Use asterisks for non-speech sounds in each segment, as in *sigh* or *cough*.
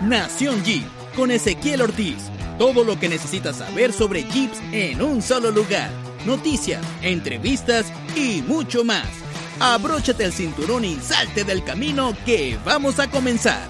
Nación Jeep con Ezequiel Ortiz. Todo lo que necesitas saber sobre Jeeps en un solo lugar. Noticias, entrevistas y mucho más. Abróchate el cinturón y salte del camino que vamos a comenzar.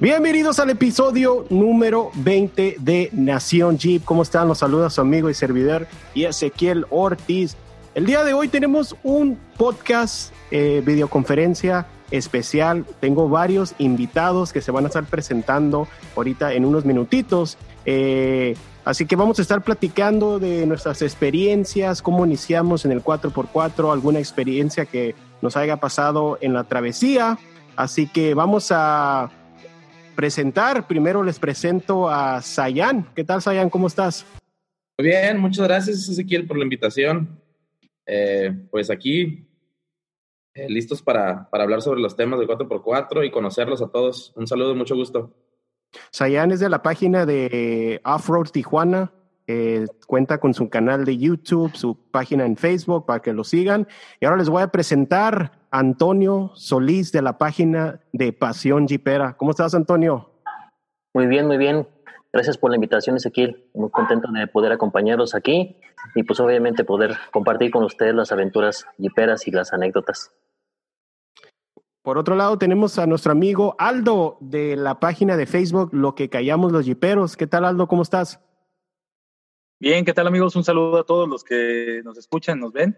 Bienvenidos al episodio número 20 de Nación Jeep. ¿Cómo están? Los saluda su amigo y servidor y Ezequiel Ortiz. El día de hoy tenemos un podcast, eh, videoconferencia especial. Tengo varios invitados que se van a estar presentando ahorita en unos minutitos. Eh, así que vamos a estar platicando de nuestras experiencias, cómo iniciamos en el 4x4, alguna experiencia que nos haya pasado en la travesía. Así que vamos a presentar. Primero les presento a Sayan. ¿Qué tal, Sayan? ¿Cómo estás? Muy bien, muchas gracias, Ezequiel, por la invitación. Eh, pues aquí eh, listos para, para, hablar sobre los temas de 4x4 y conocerlos a todos. Un saludo, mucho gusto. Sayan es de la página de Offroad Tijuana. Eh, cuenta con su canal de YouTube, su página en Facebook para que lo sigan. Y ahora les voy a presentar a Antonio Solís de la página de Pasión Jipera. ¿Cómo estás, Antonio? Muy bien, muy bien. Gracias por la invitación, Ezequiel. Muy contento de poder acompañarlos aquí y pues obviamente poder compartir con ustedes las aventuras jiperas y las anécdotas. Por otro lado, tenemos a nuestro amigo Aldo de la página de Facebook Lo que callamos los jiperos. ¿Qué tal, Aldo? ¿Cómo estás? Bien, ¿qué tal, amigos? Un saludo a todos los que nos escuchan, nos ven.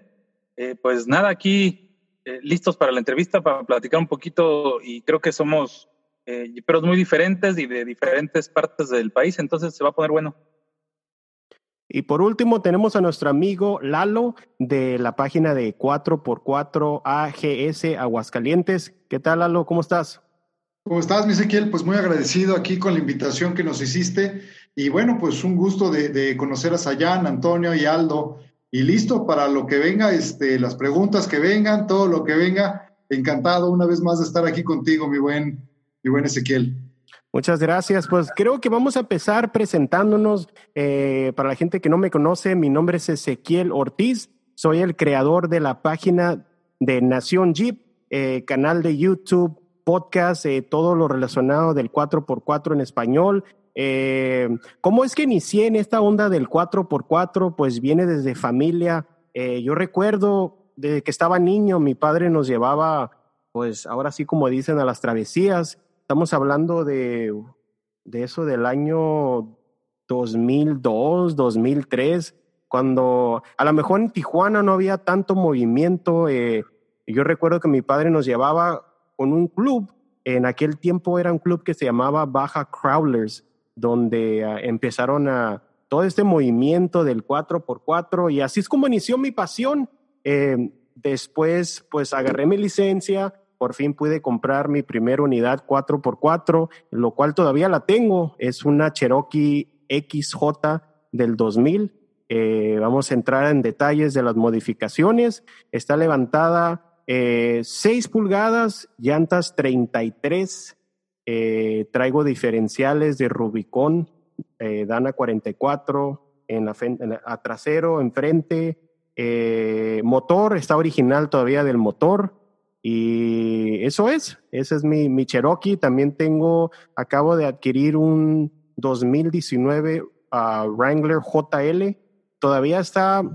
Eh, pues nada, aquí eh, listos para la entrevista, para platicar un poquito y creo que somos eh, jiperos muy diferentes y de diferentes partes del país, entonces se va a poner bueno. Y por último, tenemos a nuestro amigo Lalo de la página de 4x4 AGS Aguascalientes. ¿Qué tal, Lalo? ¿Cómo estás? ¿Cómo estás, Ezequiel? Pues muy agradecido aquí con la invitación que nos hiciste. Y bueno, pues un gusto de, conocer a Sayan, Antonio y Aldo. Y listo para lo que venga, este, las preguntas que vengan, todo lo que venga. Encantado una vez más de estar aquí contigo, mi buen, mi buen Ezequiel. Muchas gracias. Pues creo que vamos a empezar presentándonos. Eh, para la gente que no me conoce, mi nombre es Ezequiel Ortiz. Soy el creador de la página de Nación Jeep, eh, canal de YouTube, podcast, eh, todo lo relacionado del 4x4 en español. ¿Cómo es que inicié en esta onda del 4x4? Pues viene desde familia. yo recuerdo desde que estaba niño, mi padre nos llevaba, pues ahora sí como dicen, a las travesías Estamos hablando de, de eso del año 2002, 2003, cuando a lo mejor en Tijuana no había tanto movimiento. Eh, yo recuerdo que mi padre nos llevaba con un club, en aquel tiempo era un club que se llamaba Baja Crawlers, donde ah, empezaron a todo este movimiento del 4x4 y así es como inició mi pasión. Eh, después, pues agarré mi licencia, por fin pude comprar mi primera unidad 4x4, lo cual todavía la tengo. Es una Cherokee XJ del 2000. Eh, vamos a entrar en detalles de las modificaciones. Está levantada eh, 6 pulgadas, llantas 33. Eh, traigo diferenciales de Rubicon, eh, Dana 44 en la, en a trasero, enfrente. motor, está original todavía del motor. Y eso es, ese es mi, mi Cherokee. También tengo, acabo de adquirir un 2019 ah, Wrangler JL. Todavía está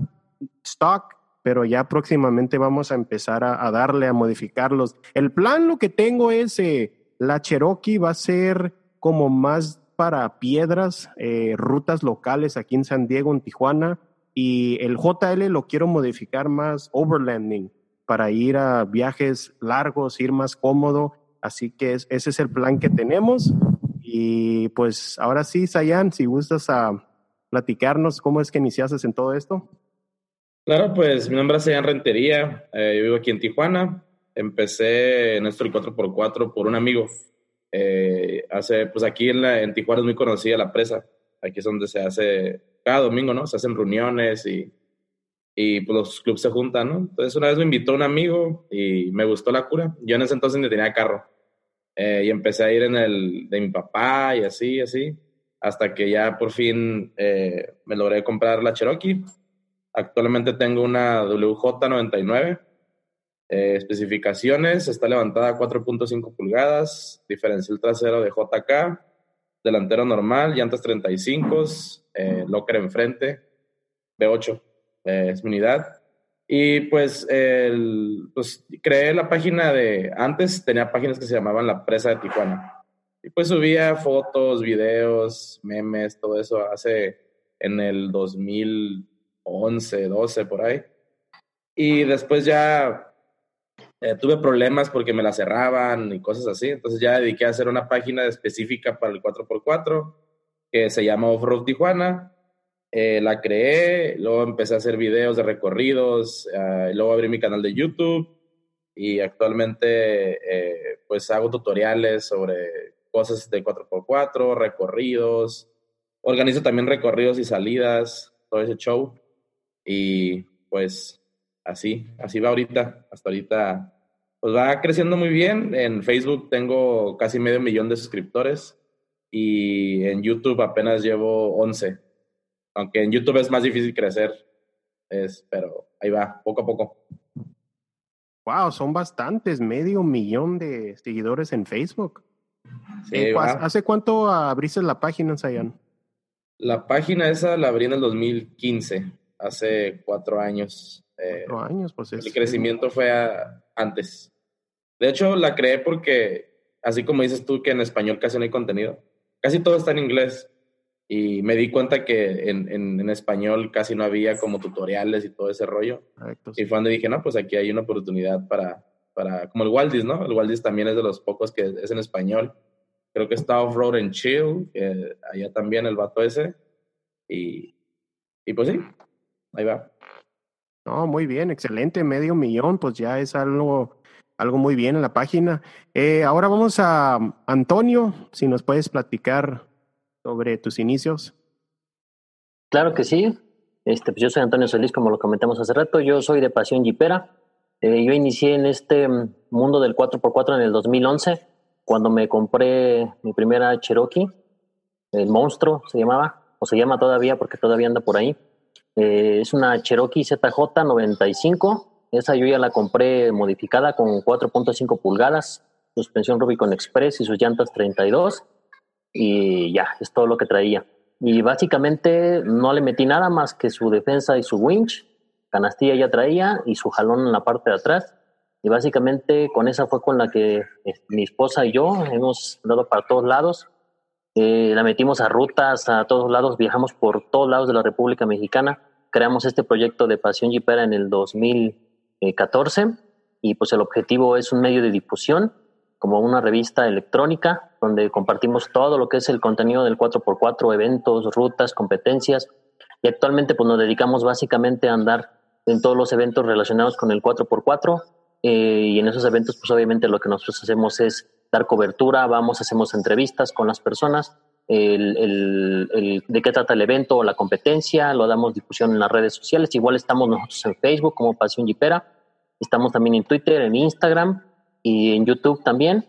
stock, pero ya próximamente vamos a empezar a, darle, a modificarlos. El plan lo que tengo es, eh, la Cherokee va a ser como más para piedras, eh, rutas locales aquí en San Diego, en Tijuana. Y el JL lo quiero modificar más overlanding para ir a viajes largos, ir más cómodo. Así que ese es el plan que tenemos. Y pues ahora sí, Sayan, si gustas a platicarnos cómo es que iniciaste en todo esto. Claro, pues mi nombre es Sayan Rentería, eh, yo vivo aquí en Tijuana. Empecé en esto el 4x4 por un amigo. Eh, hace, pues aquí en, la, en Tijuana es muy conocida la presa. Aquí es donde se hace cada domingo, ¿no? Se hacen reuniones y y pues los clubes se juntan, ¿no? Entonces una vez me invitó un amigo y me gustó la cura. Yo en ese entonces ni tenía carro. Eh, y empecé a ir en el de mi papá y así, así, hasta que ya por fin eh, me logré comprar la Cherokee. Actualmente tengo una WJ99. Eh, especificaciones, está levantada a 4.5 pulgadas, diferencial trasero de JK, delantero normal, llantas 35, eh, locker enfrente, B8 eh, es mi unidad. Y pues, el, pues creé la página de, antes tenía páginas que se llamaban La Presa de Tijuana. Y pues subía fotos, videos, memes, todo eso hace en el 2011, 12 por ahí. Y después ya eh, tuve problemas porque me la cerraban y cosas así. Entonces ya dediqué a hacer una página específica para el 4x4 que se llama Offroad Tijuana. Eh, la creé, luego empecé a hacer videos de recorridos, uh, luego abrí mi canal de YouTube y actualmente pues hago tutoriales sobre cosas de 4x4, recorridos, organizo también recorridos y salidas, todo ese show y pues así, así va ahorita, hasta ahorita, pues va creciendo muy bien. En Facebook tengo casi medio millón de suscriptores y en YouTube apenas llevo 11. Aunque en YouTube es más difícil crecer, es, pero ahí va, poco a poco. Wow, son bastantes, medio millón de seguidores en Facebook. Eh, ¿Hace cuánto abriste la página, Sayan? La página esa la abrí en el 2015, hace cuatro años. Eh, años, pues El crecimiento fue antes. De hecho, la creé porque, así como dices tú que en español casi no hay contenido, casi todo está en inglés. Y me di cuenta que en, en, español casi no había como tutoriales y todo ese rollo. Y fue donde dije, no, pues aquí hay una oportunidad para, para como el Waldis, ¿no? El Waldis también es de los pocos que es en español. Creo que está Off-Road and Chill, allá también el vato ese. Y, y pues sí, ahí va. No, muy bien, excelente, medio millón, pues ya es algo, algo muy bien en la página. Eh, ahora vamos a Antonio, si nos puedes platicar sobre tus inicios. Claro que sí. Este, pues yo soy Antonio Solís, como lo comentamos hace rato. Yo soy de Pasión Jipera. Eh, yo inicié en este mundo del 4x4 en el 2011, cuando me compré mi primera Cherokee, el monstruo se llamaba, o se llama todavía porque todavía anda por ahí. Eh, es una Cherokee ZJ95. Esa yo ya la compré modificada con 4.5 pulgadas, suspensión Rubicon Express y sus llantas 32. Y ya, es todo lo que traía. Y básicamente no le metí nada más que su defensa y su winch. Canastilla ya traía y su jalón en la parte de atrás. Y básicamente con esa fue con la que eh, mi esposa y yo hemos dado para todos lados. Eh, la metimos a rutas, a todos lados, viajamos por todos lados de la República Mexicana. Creamos este proyecto de Pasión Jipera en el 2014 y pues el objetivo es un medio de difusión como una revista electrónica donde compartimos todo lo que es el contenido del 4x4, eventos, rutas, competencias y actualmente pues nos dedicamos básicamente a andar en todos los eventos relacionados con el 4x4 eh, y en esos eventos pues obviamente lo que nosotros hacemos es dar cobertura, vamos, hacemos entrevistas con las personas, el, el, de qué trata el evento o la competencia, lo damos difusión en las redes sociales. Igual estamos nosotros en Facebook como Pasión Jipera, estamos también en Twitter, en Instagram y en YouTube también.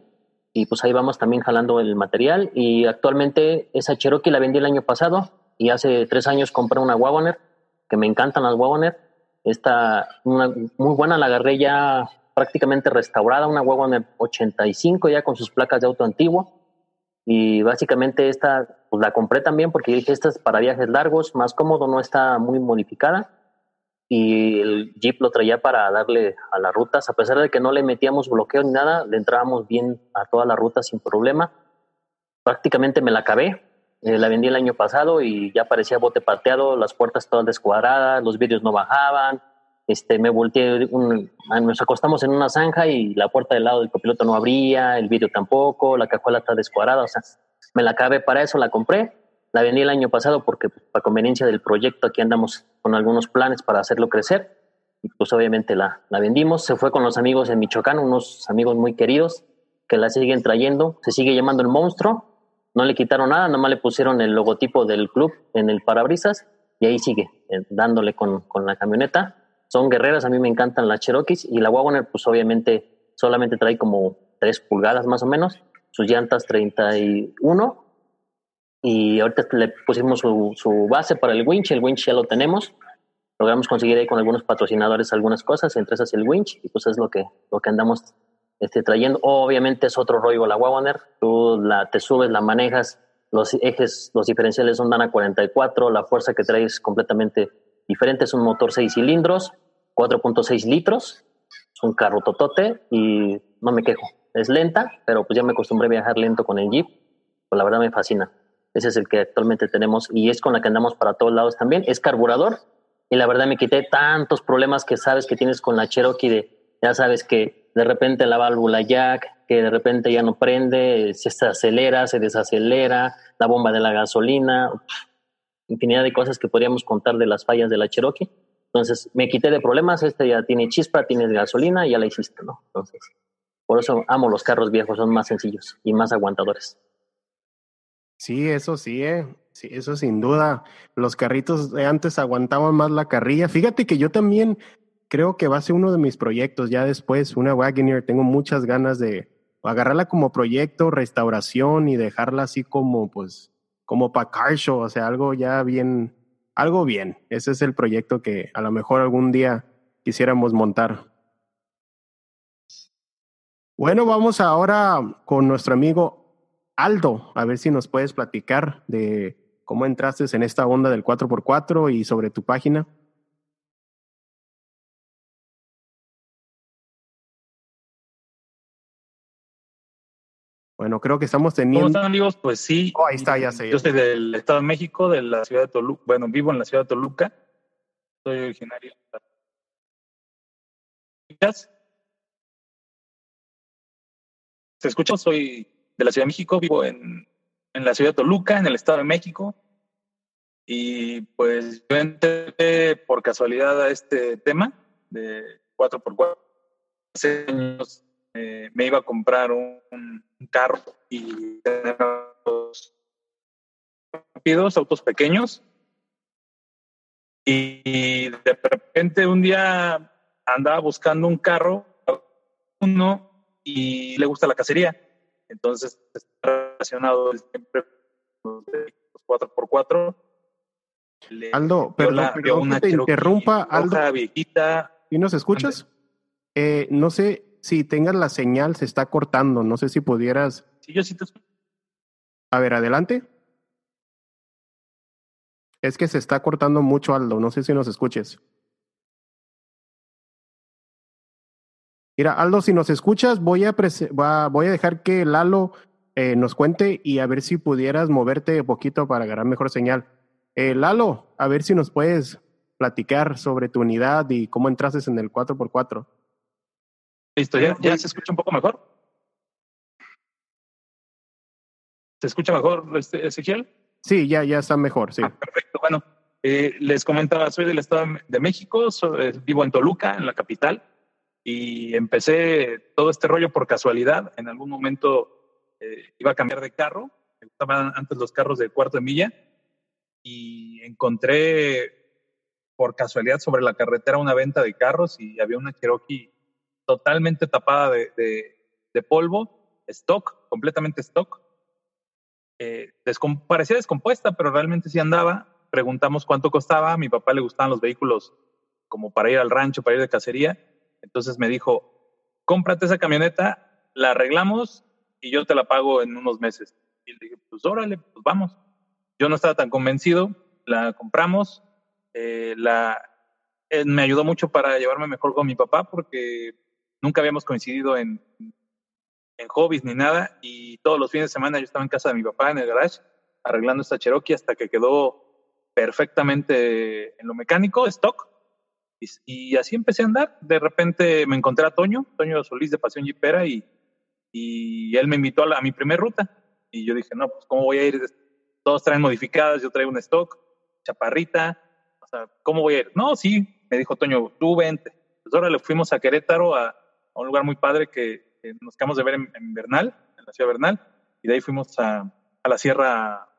Y pues ahí vamos también jalando el material. Y actualmente esa Cherokee la vendí el año pasado y hace tres años compré una Wagoner, que me encantan las Wagoner. Está una, muy buena, la agarré ya prácticamente restaurada, una Wagoner 85 ya con sus placas de auto antiguo. Y básicamente esta pues la compré también porque dije, esta es para viajes largos, más cómodo, no está muy modificada. Y el Jeep lo traía para darle a las rutas, a pesar de que no le metíamos bloqueo ni nada, le entrábamos bien a todas las rutas sin problema. Prácticamente me la acabé, eh, la vendí el año pasado y ya parecía bote pateado, las puertas todas descuadradas, los vídeos no bajaban, este, me volteé, ah, nos acostamos en una zanja y la puerta del lado del copiloto no abría, el vidrio tampoco, la cajuela está descuadrada, o sea, me la acabé para eso, la compré, la vendí el año pasado porque pues, para conveniencia del proyecto aquí andamos con algunos planes para hacerlo crecer y pues obviamente la, la vendimos, se fue con los amigos en Michoacán, unos amigos muy queridos que la siguen trayendo, se sigue llamando el monstruo, no le quitaron nada, nomás le pusieron el logotipo del club en el parabrisas y ahí sigue eh, dándole con, con la camioneta. Son guerreras, a mí me encantan las Cherokees y la Wagoner pues obviamente solamente trae como 3 pulgadas más o menos, sus llantas 31 y ahorita le pusimos su, base para el winch, el winch ya lo tenemos, logramos conseguir ahí con algunos patrocinadores algunas cosas, entre esas el winch, y pues es lo que, lo que andamos este, trayendo. Obviamente es otro rollo la Wagoner, tú la, te subes, la manejas, los ejes, los diferenciales son Dana 44, la fuerza que traes es completamente diferente, es un motor 6 cilindros, 4.6 litros, es un carro totote y no me quejo, es lenta, pero pues ya me acostumbré a viajar lento con el Jeep, pues la verdad me fascina. Ese es el que actualmente tenemos y es con la que andamos para todos lados también. Es carburador y la verdad me quité tantos problemas que sabes que tienes con la Cherokee de, ya sabes que de repente la válvula jack, que de repente ya no prende, se acelera, se desacelera, la bomba de la gasolina, infinidad de cosas que podríamos contar de las fallas de la Cherokee. Entonces me quité de problemas, este ya tiene chispa, tiene gasolina ya la hiciste, ¿no? Entonces, por eso amo los carros viejos, son más sencillos y más aguantadores. Sí, eso sí, eh. Sí, eso sin duda. Los carritos de antes aguantaban más la carrilla. Fíjate que yo también creo que va a ser uno de mis proyectos ya después, una Wagoneer. Tengo muchas ganas de agarrarla como proyecto, restauración y dejarla así como, pues, como para car show, o sea, algo ya bien, algo bien. Ese es el proyecto que a lo mejor algún día quisiéramos montar. Bueno, vamos ahora con nuestro amigo Aldo, a ver si nos puedes platicar de cómo entraste en esta onda del 4x4 y sobre tu página. Bueno, creo que estamos teniendo. ¿Cómo están, amigos? Pues sí. Oh, ahí está, ya sé. Yo soy del Estado de México, de la ciudad de Toluca. Bueno, vivo en la ciudad de Toluca. Soy originario. ¿Se escucha? Soy de la Ciudad de México, vivo en, en la ciudad de Toluca, en el Estado de México. Y pues yo entré por casualidad a este tema de 4x4. Hace años eh, me iba a comprar un, carro y tener autos rápidos, autos pequeños. Y de repente un día andaba buscando un carro, uno, y le gusta la cacería. Entonces, está relacionado siempre los 4x4. Aldo, perdón, perdón que te interrumpa, Aldo. Viejita. ¿Y nos escuchas? Eh, no sé si tengas la señal, se está cortando. No sé si pudieras. Sí, yo sí te escucho. A ver, adelante. Es que se está cortando mucho, Aldo. No sé si nos escuches. Mira, Aldo, si nos escuchas, voy a, voy a dejar que Lalo eh, nos cuente y a ver si pudieras moverte un poquito para agarrar mejor señal. Eh, Lalo, a ver si nos puedes platicar sobre tu unidad y cómo entraste en el 4x4. Listo, ¿ya, ya se escucha un poco mejor? ¿Se escucha mejor, este, Ezequiel? Sí, ya, ya está mejor, sí. Ah, perfecto, bueno, eh, les comentaba, soy del Estado de México, vivo en Toluca, en la capital y empecé todo este rollo por casualidad. En algún momento eh, iba a cambiar de carro, me gustaban antes los carros de cuarto de milla y encontré por casualidad sobre la carretera una venta de carros y había una Cherokee totalmente tapada de, de, polvo, stock, completamente stock. Eh, parecía descompuesta, pero realmente sí andaba. Preguntamos cuánto costaba. A mi papá le gustaban los vehículos como para ir al rancho, para ir de cacería entonces me dijo, cómprate esa camioneta, la arreglamos y yo te la pago en unos meses. Y le dije, pues órale, pues vamos. Yo no estaba tan convencido, la compramos, eh, la, eh, me ayudó mucho para llevarme mejor con mi papá porque nunca habíamos coincidido en, en hobbies ni nada y todos los fines de semana yo estaba en casa de mi papá en el garage arreglando esta Cherokee hasta que quedó perfectamente en lo mecánico, stock, y, así empecé a andar. De repente me encontré a Toño, Toño Solís de Pasión Jipera, y, y él me invitó a, mi primer ruta. Y yo dije, no, pues ¿cómo voy a ir? Todos traen modificadas, yo traigo un stock, chaparrita. O sea, ¿cómo voy a ir? No, sí, me dijo Toño, tú vente. Pues ahora le fuimos a Querétaro, a, un lugar muy padre que, nos quedamos de ver en, Bernal, en la ciudad de Bernal. Y de ahí fuimos a, a la sierra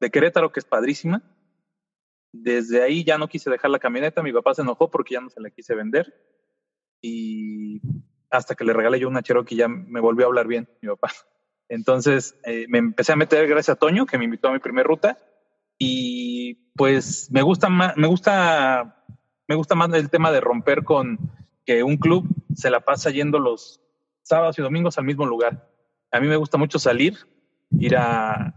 de Querétaro, que es padrísima desde ahí ya no quise dejar la camioneta, mi papá se enojó porque ya no se la quise vender y hasta que le regalé yo una Cherokee ya me volvió a hablar bien mi papá. *laughs* Entonces eh, me empecé a meter gracias a Toño que me invitó a mi primera ruta y pues me gusta me gusta me gusta más el tema de romper con que un club se la pasa yendo los sábados y domingos al mismo lugar. A mí me gusta mucho salir, ir a,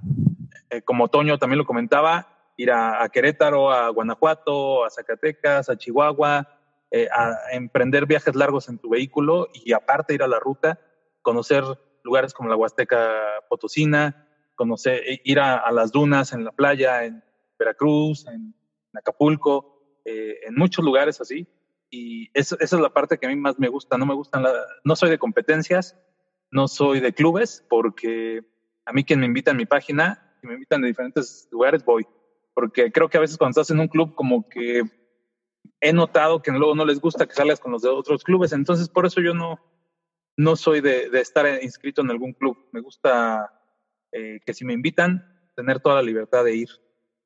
eh, como Toño también lo comentaba, ir a, Querétaro, a Guanajuato, a Zacatecas, a Chihuahua, eh, a emprender viajes largos en tu vehículo y aparte ir a la ruta, conocer lugares como la Huasteca Potosina, conocer, e ir a, las dunas en la playa, en Veracruz, en, Acapulco, eh, en muchos lugares así. Y esa es la parte que a mí más me gusta. No me gustan, no soy de competencias, no soy de clubes, porque a mí quien me invita en mi página, si me invitan de diferentes lugares, voy. Porque creo que a veces cuando estás en un club, como que he notado que luego no les gusta que salgas con los de otros clubes. Entonces, por eso yo no, no soy de, estar inscrito en algún club. Me gusta eh, que si me invitan, tener toda la libertad de ir.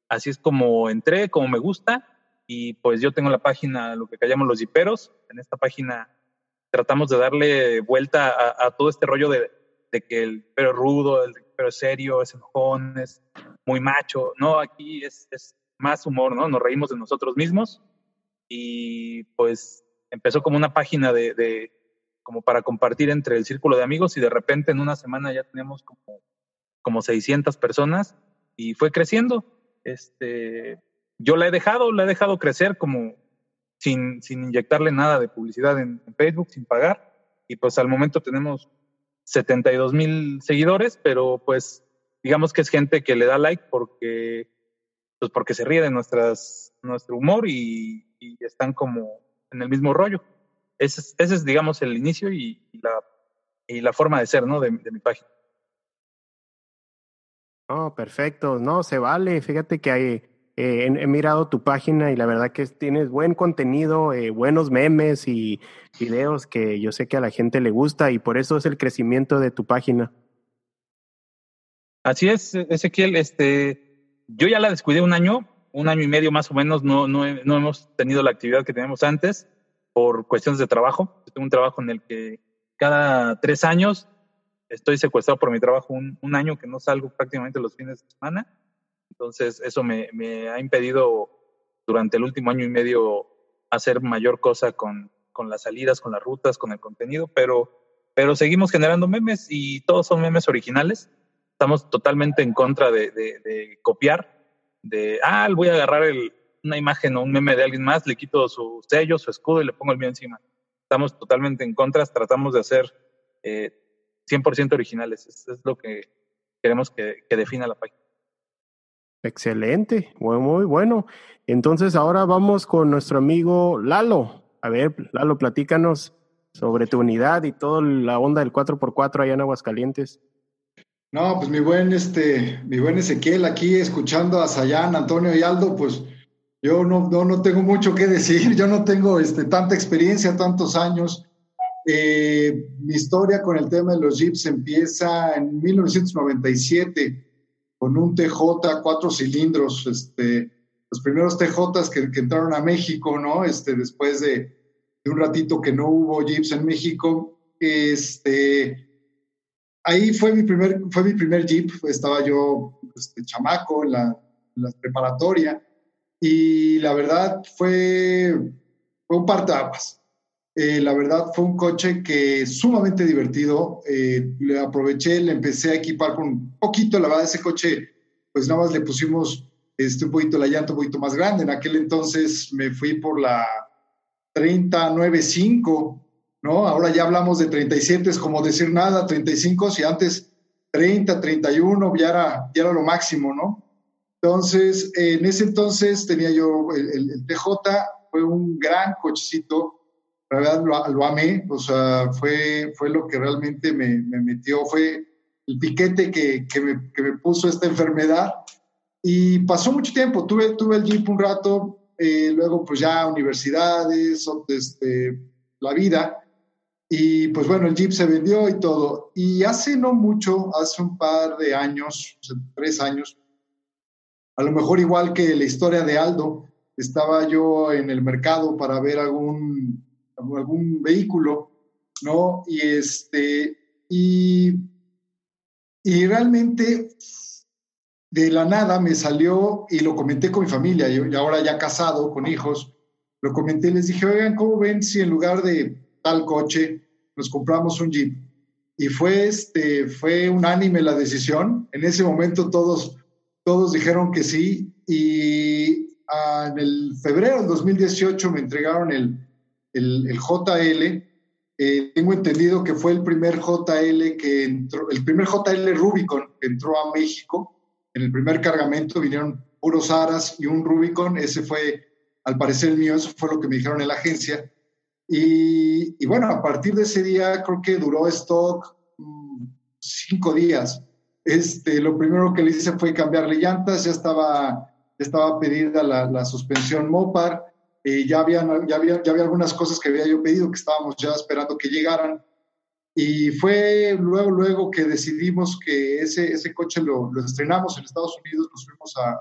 Así es como entré, como me gusta. Y pues yo tengo la página, lo que callamos los jiperos. En esta página tratamos de darle vuelta a, todo este rollo de, que el pero rudo, el pero serio, es enojón, es muy macho. No, aquí es, es más humor, ¿no? Nos reímos de nosotros mismos. Y pues empezó como una página de, de como para compartir entre el círculo de amigos y de repente en una semana ya teníamos como, como 600 personas y fue creciendo. Este, yo la he dejado, la he dejado crecer como sin, sin inyectarle nada de publicidad en, Facebook, sin pagar. Y pues al momento tenemos 72 mil seguidores, pero pues digamos que es gente que le da like porque, pues porque se ríe de nuestras, nuestro humor y, están como en el mismo rollo. Ese es, ese es digamos, el inicio y, la, y la forma de ser, ¿no? De, de mi página. Oh, perfecto. No, se vale. Fíjate que hay, eh, he, mirado tu página y la verdad que tienes buen contenido, eh, buenos memes y videos que yo sé que a la gente le gusta y por eso es el crecimiento de tu página. Así es, Ezequiel. Este, yo ya la descuidé un año, un año y medio más o menos. No, no, no hemos tenido la actividad que teníamos antes por cuestiones de trabajo. tengo un trabajo en el que cada tres años estoy secuestrado por mi trabajo un, un año que no salgo prácticamente los fines de semana entonces, eso me, ha impedido durante el último año y medio hacer mayor cosa con, las salidas, con las rutas, con el contenido, pero, seguimos generando memes y todos son memes originales. Estamos totalmente en contra de, copiar, de, ah, voy a agarrar una imagen o un meme de alguien más, le quito su sello, su escudo y le pongo el mío encima. Estamos totalmente en contra, tratamos de hacer 100% eh, originales. es lo que queremos que defina la página. Excelente, muy, muy bueno. Entonces ahora vamos con nuestro amigo Lalo. A ver, Lalo, platícanos sobre tu unidad y toda la onda del 4x4 allá en Aguascalientes. No, pues mi buen, este, mi buen Ezequiel, aquí escuchando a Sayán, Antonio y Aldo, pues yo no, no, no tengo mucho que decir, *laughs* yo no tengo este, tanta experiencia, tantos años. Eh, mi historia con el tema de los Jeeps empieza en 1997 con un TJ cuatro cilindros, este, los primeros TJs que, entraron a México, ¿no? Este, después de, un ratito que no hubo Jeeps en México, este, ahí fue mi primer, fue mi primer Jeep, estaba yo este, chamaco en la, preparatoria y la verdad fue, fue un partaguas. Eh, la verdad fue un coche que sumamente divertido. Eh, le aproveché, le empecé a equipar con un poquito, la verdad, ese coche, pues nada más le pusimos este, un poquito la llanta un poquito más grande. En aquel entonces me fui por la 3095, ¿no? Ahora ya hablamos de 37, es como decir nada, 35, si antes 30, 31 ya era, ya era lo máximo, ¿no? Entonces, en ese entonces tenía yo el, el TJ, fue un gran cochecito la verdad lo, amé, o sea, fue, fue lo que realmente me, me metió, fue el piquete que, que, me, que, me, puso esta enfermedad. Y pasó mucho tiempo, tuve, tuve el Jeep un rato, eh, luego pues ya universidades, este, la vida, y pues bueno, el Jeep se vendió y todo. Y hace no mucho, hace un par de años, tres años, a lo mejor igual que la historia de Aldo, estaba yo en el mercado para ver algún algún vehículo, ¿no? Y este, y, y realmente de la nada me salió y lo comenté con mi familia, y ahora ya casado, con hijos, lo comenté y les dije, oigan, ¿cómo ven si en lugar de tal coche nos compramos un Jeep? Y fue, este, fue unánime la decisión. En ese momento todos, todos dijeron que sí. Y ah, en el febrero del 2018 me entregaron el, el, el JL. Eh, tengo entendido que fue el primer JL que entró, el primer JL Rubicon que entró a México. En el primer cargamento vinieron puros Aras y un Rubicon. Ese fue al parecer el mío, eso fue lo que me dijeron en la agencia. Y, bueno, a partir de ese día creo que duró stock mm, cinco días. Este, lo primero que le hice fue cambiarle llantas, ya estaba, estaba pedida la, suspensión Mopar, eh, ya, habían, ya, había, ya había algunas cosas que había yo pedido que estábamos ya esperando que llegaran. Y fue luego, luego que decidimos que ese, ese coche lo, lo estrenamos en Estados Unidos, nos fuimos a,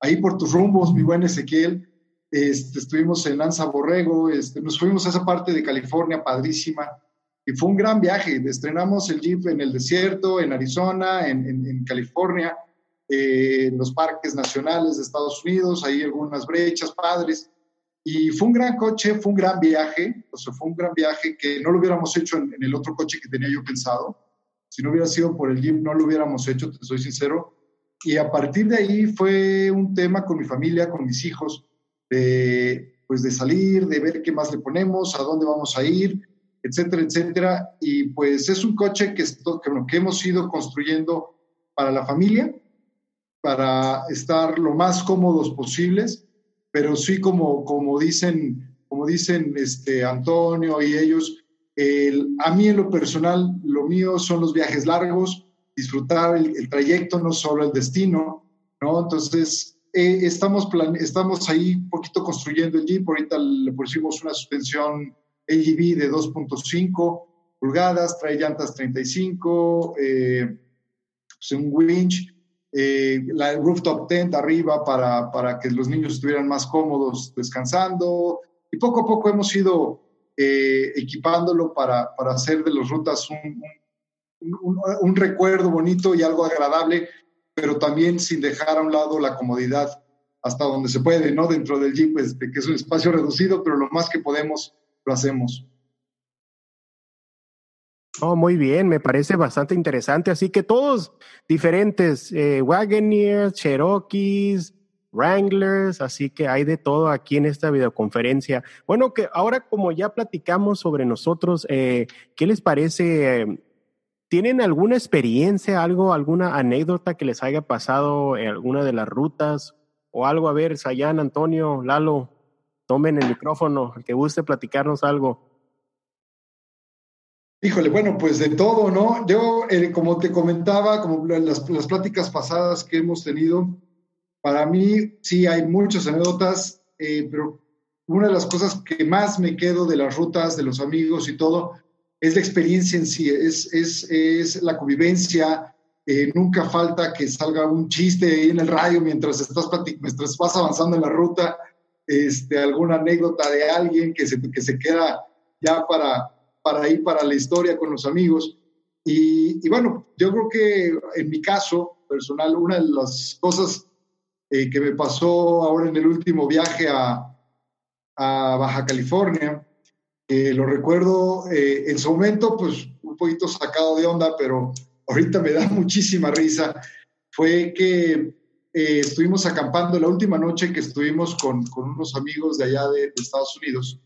ahí por tus rumbos, mi buen Ezequiel, este, estuvimos en Lanza Borrego, este, nos fuimos a esa parte de California padrísima y fue un gran viaje. Estrenamos el Jeep en el desierto, en Arizona, en, en, California, eh, en los parques nacionales de Estados Unidos, ahí algunas brechas padres. Y fue un gran coche, fue un gran viaje, o sea, fue un gran viaje que no lo hubiéramos hecho en, en el otro coche que tenía yo pensado. Si no hubiera sido por el Jeep, no lo hubiéramos hecho, te soy sincero. Y a partir de ahí fue un tema con mi familia, con mis hijos de, pues de salir, de ver qué más le ponemos, a dónde vamos a ir, etcétera, etcétera. Y pues es un coche que, que hemos ido construyendo para la familia, para estar lo más cómodos posibles, pero sí como, como dicen, como dicen este, Antonio y ellos, el, a mí en lo personal, lo mío son los viajes largos, disfrutar el, el trayecto, no solo el destino, ¿no? Entonces, eh, estamos, estamos ahí un poquito construyendo el Jeep. Ahorita le pusimos una suspensión AGV de 2.5 pulgadas, trae llantas 35, eh, pues un winch, eh, la rooftop tent arriba para, para, que los niños estuvieran más cómodos descansando. Y poco a poco hemos ido equipándolo para, para, hacer de las rutas un, un, un recuerdo bonito y algo agradable pero también sin dejar a un lado la comodidad hasta donde se puede, ¿no? Dentro del Jeep, este, que es un espacio reducido, pero lo más que podemos lo hacemos. Oh, muy bien, me parece bastante interesante. Así que todos diferentes, eh, Wagoneers, Cherokees, Wranglers, así que hay de todo aquí en esta videoconferencia. Bueno, que ahora como ya platicamos sobre nosotros, eh, ¿qué les parece? ¿Tienen alguna experiencia, algo, alguna anécdota que les haya pasado en alguna de las rutas o algo? A ver, Sayan, Antonio, Lalo, tomen el micrófono, el que guste platicarnos algo. Híjole, bueno, pues de todo, ¿no? Yo, eh, como te comentaba, como las, las pláticas pasadas que hemos tenido, para mí sí hay muchas anécdotas, eh, pero una de las cosas que más me quedo de las rutas, de los amigos y todo, es la experiencia en sí, es, es, es la convivencia. Eh, nunca falta que salga un chiste ahí en el radio mientras, estás mientras vas avanzando en la ruta, este, alguna anécdota de alguien que se, que se queda ya para, para ir para la historia con los amigos. Y, bueno, yo creo que en mi caso personal, una de las cosas eh, que me pasó ahora en el último viaje a, a Baja California, lo recuerdo eh, en su momento, pues un poquito sacado de onda, pero ahorita me da *laughs* muchísima risa. Fue que eh, estuvimos acampando la última noche que estuvimos con, con unos amigos de allá de, Estados Unidos.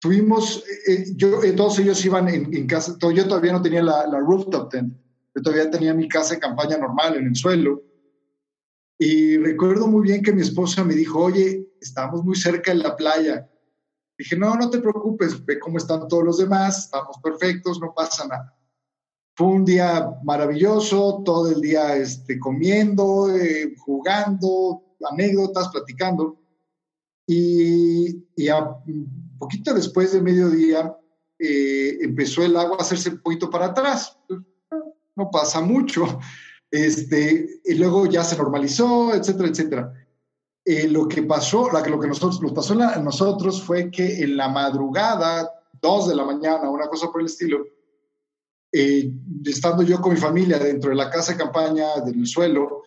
Tuvimos, yo, todos ellos iban en, casa, yo todavía no tenía la, la rooftop tent, yo todavía tenía mi casa de campaña normal en el suelo. Y recuerdo muy bien que mi esposa me dijo, oye, estamos muy cerca de la playa. Dije, no, no te preocupes, ve cómo están todos los demás, estamos perfectos, no pasa nada. Fue un día maravilloso, todo el día este, comiendo, eh, jugando, anécdotas, platicando. Y, y a poquito después de mediodía eh, empezó el agua a hacerse un poquito para atrás. No pasa mucho. Este, y luego ya se normalizó, etcétera, etcétera. Eh, lo que pasó, lo que nosotros, nos pasó a nosotros fue que en la madrugada, dos de la mañana, una cosa por el estilo, eh, estando yo con mi familia dentro de la casa de campaña, del suelo,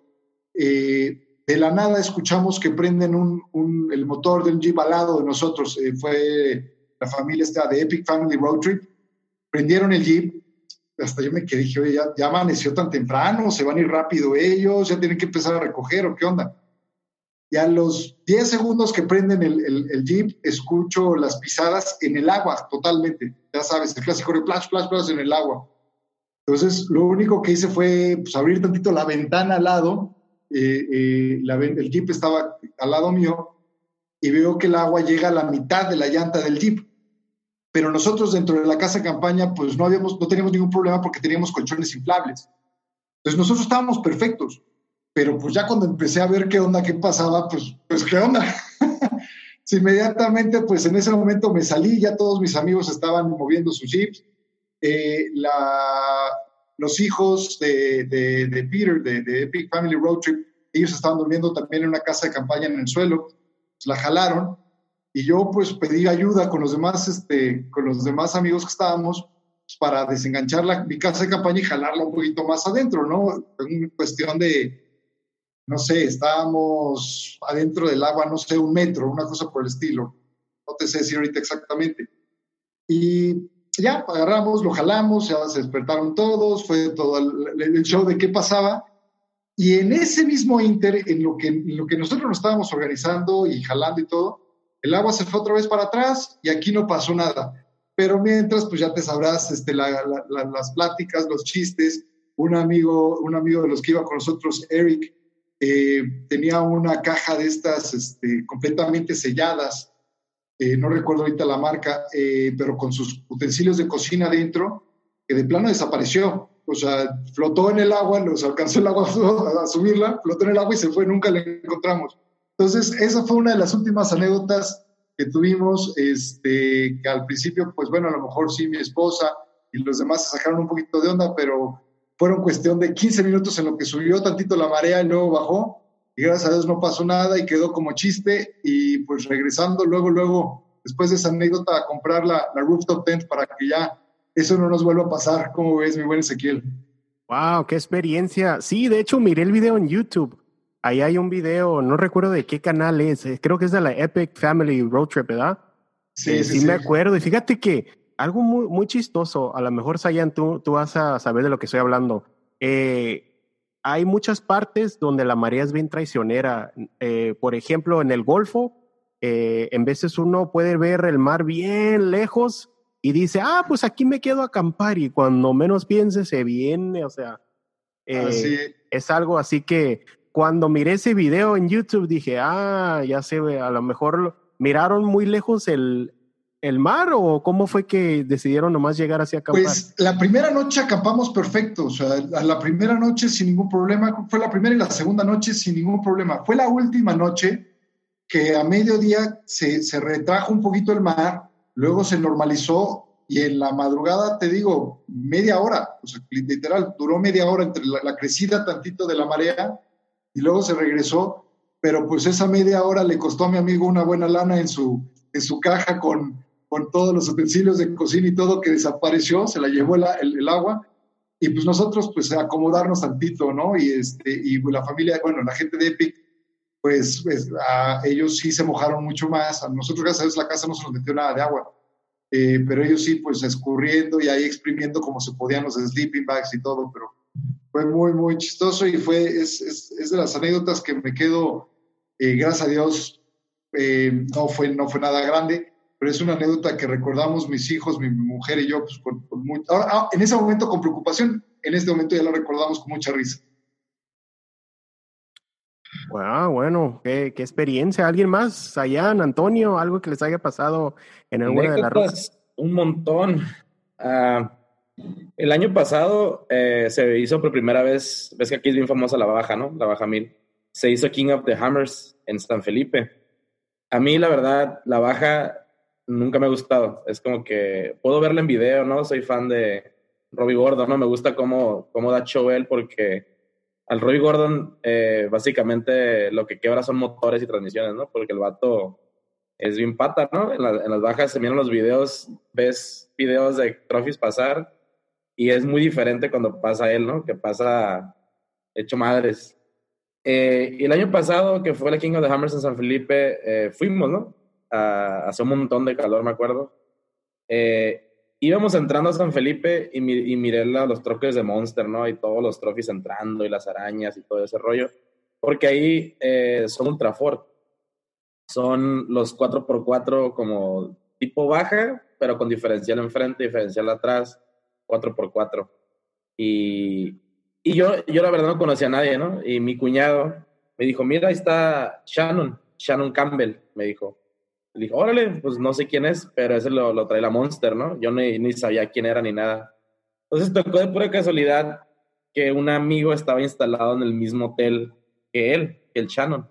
eh, de la nada escuchamos que prenden un, el motor del Jeep al lado de nosotros. Eh, fue la familia esta de Epic Family Road Trip. Prendieron el Jeep. Hasta yo me quedé, dije, oye, ya, amaneció tan temprano, se van a ir rápido ellos, ya tienen que empezar a recoger o qué onda. Y a los 10 segundos que prenden el, el, Jeep, escucho las pisadas en el agua totalmente. Ya sabes, el clásico de splash, splash, splash en el agua. Entonces, lo único que hice fue pues, abrir tantito la ventana al lado eh, eh, la, el jeep estaba al lado mío y veo que el agua llega a la mitad de la llanta del jeep. Pero nosotros dentro de la casa de campaña, pues no, habíamos, no teníamos ningún problema porque teníamos colchones inflables. Entonces nosotros estábamos perfectos. Pero pues ya cuando empecé a ver qué onda, qué pasaba, pues, pues qué onda. *laughs* inmediatamente, pues en ese momento me salí, ya todos mis amigos estaban moviendo sus jeeps. Eh, la, los hijos de, de, Peter, de, Epic Family Road Trip, ellos estaban durmiendo también en una casa de campaña en el suelo, pues, la jalaron y yo pues pedí ayuda con los demás, este, con los demás amigos que estábamos pues, para desenganchar la, mi casa de campaña y jalarla un poquito más adentro, ¿no? En cuestión de, no sé, estábamos adentro del agua, no sé, un metro, una cosa por el estilo. No te sé decir ahorita exactamente. Y ya agarramos, lo jalamos, ya se despertaron todos, fue todo el, show de qué pasaba. Y en ese mismo inter, en lo, que, en lo que nosotros nos estábamos organizando y jalando y todo, el agua se fue otra vez para atrás y aquí no pasó nada. Pero mientras, pues ya te sabrás este, las pláticas, los chistes. Un amigo, un amigo de los que iba con nosotros, Eric, eh, tenía una caja de estas este, completamente selladas eh, no recuerdo ahorita la marca, eh, pero con sus utensilios de cocina dentro, que de plano desapareció. O sea, flotó en el agua, nos alcanzó el agua *laughs* a subirla, flotó en el agua y se fue, nunca la encontramos. Entonces, esa fue una de las últimas anécdotas que tuvimos, este, que al principio, pues bueno, a lo mejor sí mi esposa y los demás se sacaron un poquito de onda, pero fueron cuestión de 15 minutos en lo que subió tantito la marea y luego bajó y gracias a Dios no pasó nada y quedó como chiste y pues regresando luego, luego, después de esa anécdota, a comprar la, la rooftop tent para que ya eso no nos vuelva a pasar. ¿Cómo ves, mi buen Ezequiel? Wow, qué experiencia. Sí, de hecho miré el video en YouTube. Ahí hay un video, no recuerdo de qué canal es, eh, creo que es de la Epic Family Road Trip, ¿verdad? Sí, eh, sí, sí, me acuerdo. Y fíjate que algo muy, muy chistoso, a lo mejor, Sayan, tú, tú vas a saber de lo que estoy hablando. Eh, hay muchas partes donde la marea es bien traicionera. Eh, por ejemplo, en el Golfo, eh, en veces uno puede ver el mar bien lejos y dice, ah, pues aquí me quedo a acampar y cuando menos piense se viene, o sea, eh, es algo así que cuando miré ese video en YouTube dije, ah, ya sé, a lo mejor miraron muy lejos el, el mar o cómo fue que decidieron nomás llegar hacia acampar? Pues la primera noche acampamos perfecto, o sea, la primera noche sin ningún problema, fue la primera y la segunda noche sin ningún problema. Fue la última noche que a mediodía se, se retrajo un poquito el mar, luego se normalizó y en la madrugada, te digo, media hora, o sea, literal, duró media hora entre la, la crecida tantito de la marea y luego se regresó, pero pues esa media hora le costó a mi amigo una buena lana en su, en su caja con, con todos los utensilios de cocina y todo que desapareció, se la llevó el, el, agua. Y pues nosotros pues acomodarnos tantito, ¿no? Y, este, y la familia, bueno, la gente de Epic, pues, pues a ellos sí se mojaron mucho más, a nosotros gracias a Dios la casa no se nos metió nada de agua, eh, pero ellos sí pues escurriendo y ahí exprimiendo como se podían los sleeping bags y todo, pero fue muy, muy chistoso y fue, es, es, es de las anécdotas que me quedo, eh, gracias a Dios, eh, no, fue, no fue nada grande, pero es una anécdota que recordamos mis hijos, mi, mujer y yo, pues con, ah, en ese momento con preocupación, en este momento ya lo recordamos con mucha risa. Wow, bueno, qué, qué experiencia. ¿Alguien más, allá Antonio, algo que les haya pasado en alguna de las rutas? Un montón. Ah, el año pasado eh, se hizo por primera vez, ves que aquí es bien famosa la baja, ¿no? La baja mil. Se hizo King of the Hammers en San Felipe. A mí, la verdad, la baja nunca me ha gustado. Es como que puedo verla en video, ¿no? Soy fan de Robbie Gordon, ¿no? Me gusta cómo, cómo da show él porque al Robbie Gordon eh, básicamente lo que quebra son motores y transmisiones, ¿no? Porque el vato es bien pata, ¿no? En, en las bajas se miran los videos, ves videos de trophies pasar y es muy diferente cuando pasa él, ¿no? Que pasa hecho madres. Eh, y el año pasado, que fue la King of the Hammers en San Felipe, eh, fuimos, ¿no? Hace un montón de calor, me acuerdo. Eh, íbamos entrando a San Felipe y, y miré los troques de Monster, ¿no? Y todos los trophies entrando y las arañas y todo ese rollo. Porque ahí son Ultra Ford. Son los 4x4 como tipo baja, pero con diferencial enfrente, diferencial atrás, 4x4. Y, y yo, yo la verdad no conocía a nadie, ¿no? Y mi cuñado me dijo, mira, ahí está Shannon, Shannon Campbell, me dijo. Le dijo, órale, pues no sé quién es, pero ese lo, lo trae la Monster, ¿no? Yo ni, ni sabía quién era ni nada. Entonces tocó de pura casualidad que un amigo estaba instalado en el mismo hotel que él, que el Shannon.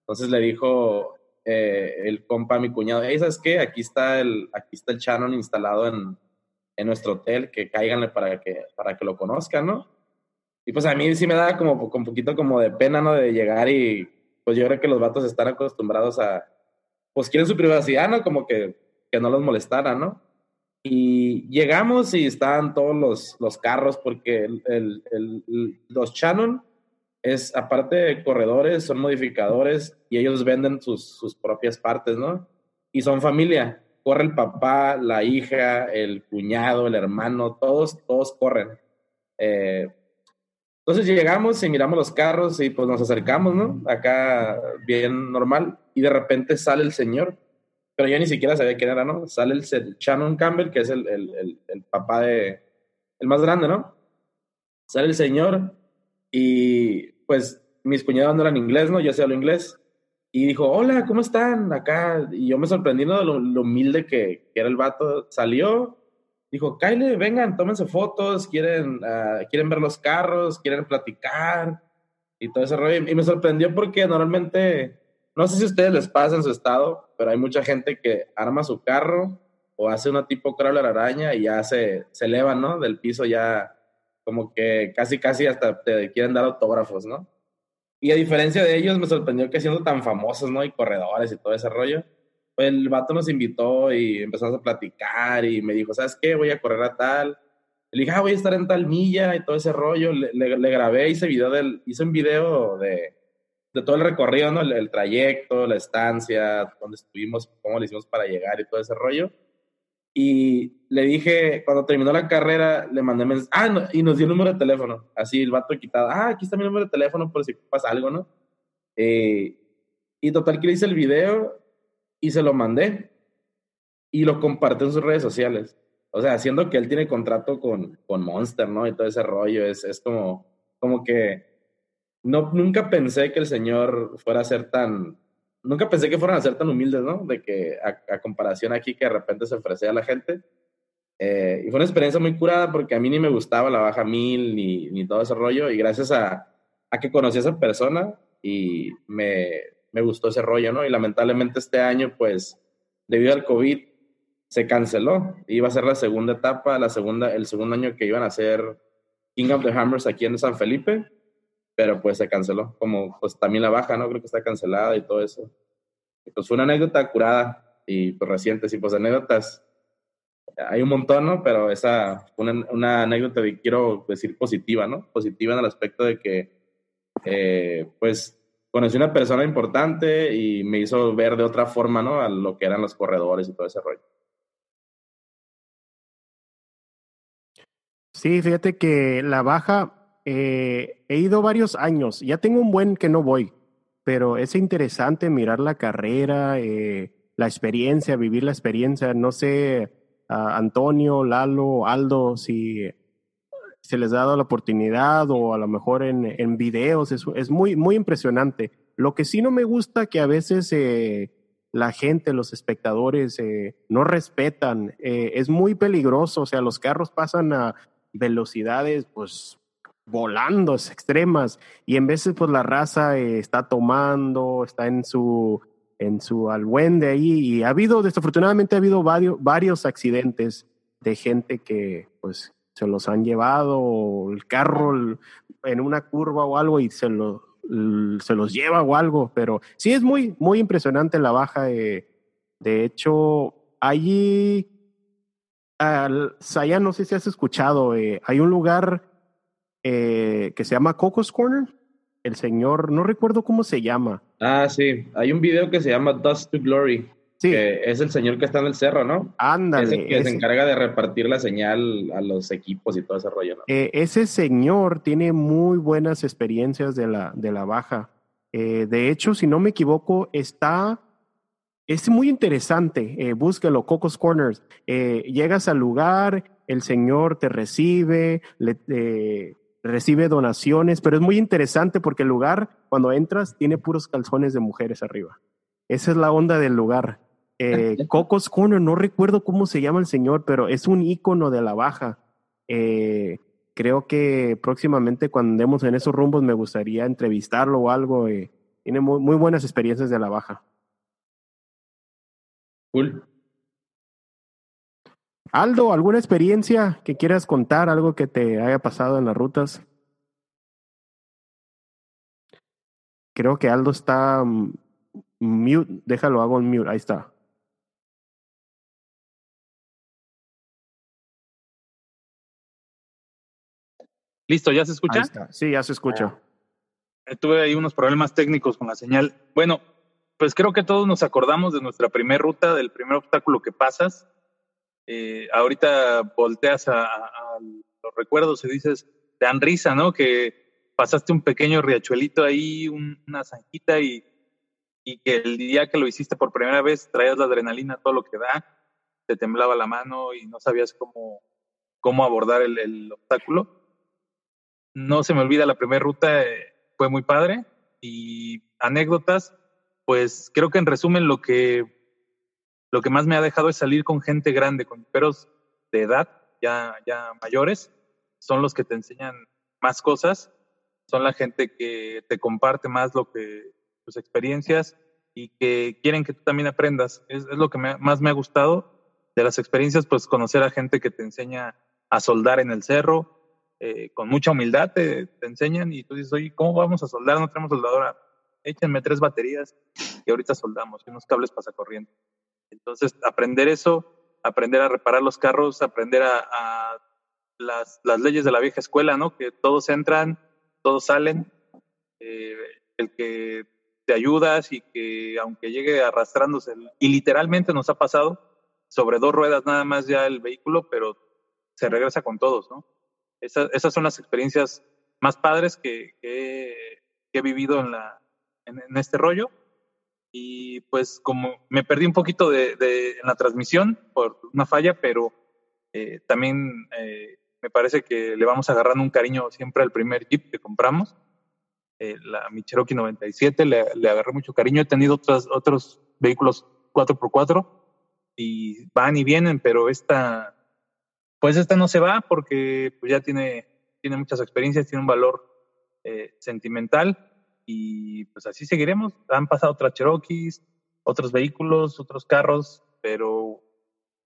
Entonces le dijo eh, el compa a mi cuñado, hey, ¿sabes qué? Aquí está el, aquí está el Shannon instalado en, en nuestro hotel, que cáiganle para que, para que lo conozcan, ¿no? Y pues a mí sí me da como un poquito como de pena, ¿no? De llegar y pues yo creo que los vatos están acostumbrados a, pues quieren su privacidad, ¿no? Como que, que no los molestara, ¿no? Y llegamos y estaban todos los, los carros porque el, el, los Shannon es, aparte de corredores, son modificadores y ellos venden sus, sus propias partes, ¿no? Y son familia. Corre el papá, la hija, el cuñado, el hermano, todos, todos corren. Eh, entonces llegamos y miramos los carros y pues nos acercamos, ¿no? Acá bien normal y de repente sale el señor, pero yo ni siquiera sabía quién era, ¿no? Sale el, Shannon Campbell, que es el, el, el, papá de, el más grande, ¿no? Sale el señor y pues mis cuñados no eran inglés, ¿no? Yo sé hablo inglés. Y dijo, hola, ¿cómo están? Acá. Y yo me sorprendí de lo, lo humilde que, que, era el vato. Salió dijo, Kyle, vengan, tómense fotos, quieren, uh, quieren ver los carros, quieren platicar y todo ese rollo. Y me sorprendió porque normalmente, no sé si a ustedes les pasa en su estado, pero hay mucha gente que arma su carro o hace una tipo crawler araña y ya se, se eleva, ¿no? Del piso ya como que casi, casi hasta te quieren dar autógrafos, ¿no? Y a diferencia de ellos, me sorprendió que siendo tan famosos, ¿no? Y corredores y todo ese rollo, el vato nos invitó y empezamos a platicar y me dijo, ¿sabes qué? Voy a correr a tal. Le dije, ah, voy a estar en tal milla y todo ese rollo. Le, le, grabé, hice, video del, hice un video de, de todo el recorrido, ¿no? El, trayecto, la estancia, dónde estuvimos, cómo le hicimos para llegar y todo ese rollo. Y le dije, cuando terminó la carrera, le mandé mensaje, ah, y nos dio el número de teléfono. Así el vato quitado, ah, aquí está mi número de teléfono por si pasa algo, ¿no? Eh, y total que le hice el video y se lo mandé y lo compartió en sus redes sociales. O sea, haciendo que él tiene contrato con, con Monster, ¿no? Y todo ese rollo, es, es como, como que no, nunca pensé que el señor fuera a ser tan, nunca pensé que fueran a ser tan humildes, ¿no? De que a, comparación aquí que de repente se ofrecía a la gente. Eh, y fue una experiencia muy curada porque a mí ni me gustaba la baja mil ni, ni todo ese rollo y gracias a, a que conocí a esa persona y me, me gustó ese rollo, ¿no? Y lamentablemente este año, pues, debido al COVID, se canceló. Iba a ser la segunda etapa, la segunda, el segundo año que iban a hacer King of the Hammers aquí en San Felipe, pero pues se canceló. Como pues también la baja, ¿no? Creo que está cancelada y todo eso. pues fue una anécdota curada y pues reciente, sí, pues anécdotas. Hay un montón, ¿no? Pero esa una, una anécdota que quiero decir positiva, ¿no? Positiva en el aspecto de que, eh, pues, conocí una persona importante y me hizo ver de otra forma, ¿no? A lo que eran los corredores y todo ese rollo. Sí, fíjate que la baja, eh, he ido varios años, ya tengo un buen que no voy, pero es interesante mirar la carrera, eh, la experiencia, vivir la experiencia. No sé, Antonio, Lalo, Aldo, si se les ha dado la oportunidad o a lo mejor en, en videos, es, es, muy, muy impresionante. Lo que sí no me gusta que a veces eh, la gente, los espectadores eh, no respetan, eh, es muy peligroso, o sea, los carros pasan a velocidades pues volando extremas y en veces pues la raza está tomando, está en su en su albuende ahí y ha habido desafortunadamente ha habido varios, varios accidentes de gente que pues se los han llevado, el carro en una curva o algo y se, lo, se los lleva o algo, pero sí es muy, muy impresionante la baja. de hecho, allí, al, Saya, no sé si has escuchado, eh, hay un lugar eh, que se llama Cocos Corner, el señor, no recuerdo cómo se llama. Ah, sí, hay un video que se llama Dust to Glory. Sí. Que es el señor que está en el cerro, ¿no? Ándale. Es el que se encarga de repartir la señal a los equipos y todo ese rollo, ¿no? Eh, ese señor tiene muy buenas experiencias de la, de la baja. Eh, de hecho, si no me equivoco, está es muy interesante, eh, búsquelo, Cocos Corners. Eh, llegas al lugar, el Señor te recibe, le, recibe donaciones, pero es muy interesante porque el lugar, cuando entras, tiene puros calzones de mujeres arriba. Esa es la onda del lugar. Eh, *laughs* Cocos Corner, no recuerdo cómo se llama el Señor, pero es un ícono de la baja. Eh, creo que próximamente cuando andemos en esos rumbos me gustaría entrevistarlo o algo. Eh, tiene muy, muy buenas experiencias de la baja. Cool. Aldo, ¿alguna experiencia que quieras contar, algo que te haya pasado en las rutas? Creo que Aldo está mute, déjalo, hago un mute, ahí está. Listo, ¿ya se escucha? Ahí está. Sí, ya se escucha. Eh, tuve ahí unos problemas técnicos con la señal. Bueno, pues creo que todos nos acordamos de nuestra primera ruta, del primer obstáculo que pasas. Eh, ahorita volteas a, a, los recuerdos y dices, te dan risa, ¿no? Que pasaste un pequeño riachuelito ahí, un, una zanjita y, y que el día que lo hiciste por primera vez traías la adrenalina, todo lo que da, te temblaba la mano y no sabías cómo, cómo abordar el, el obstáculo. No se me olvida la primera ruta, eh, fue muy padre y anécdotas, pues creo que en resumen lo que, lo que más me ha dejado es salir con gente grande, con peros de edad, ya, ya mayores, son los que te enseñan más cosas, son la gente que te comparte más lo que tus experiencias y que quieren que tú también aprendas. Es, lo que más me ha gustado de las experiencias, pues conocer a gente que te enseña a soldar en el cerro, eh, con mucha humildad te, te, enseñan y tú dices, oye, ¿cómo vamos a soldar? No tenemos soldadora. Échenme tres baterías y ahorita soldamos unos cables pasacorriente. Entonces, aprender eso, aprender a reparar los carros, aprender a, a las, las, leyes de la vieja escuela, ¿no? Que todos entran, todos salen. Eh, el que te ayudas y que aunque llegue arrastrándose, y literalmente nos ha pasado, sobre dos ruedas nada más ya el vehículo, pero se regresa con todos, ¿no? Esas, esas son las experiencias más padres que, que, que he vivido en, la, en, en, este rollo. Y pues como me perdí un poquito de, de en la transmisión por una falla, pero eh, también eh, me parece que le vamos agarrando un cariño siempre al primer Jeep que compramos. Eh, la mi Cherokee 97, le, le, agarré mucho cariño. He tenido otros, otros vehículos 4x4 y van y vienen, pero esta pues esta no se va porque pues ya tiene, tiene muchas experiencias, tiene un valor eh, sentimental y pues así seguiremos. Han pasado otras Cherokees, otros vehículos, otros carros, pero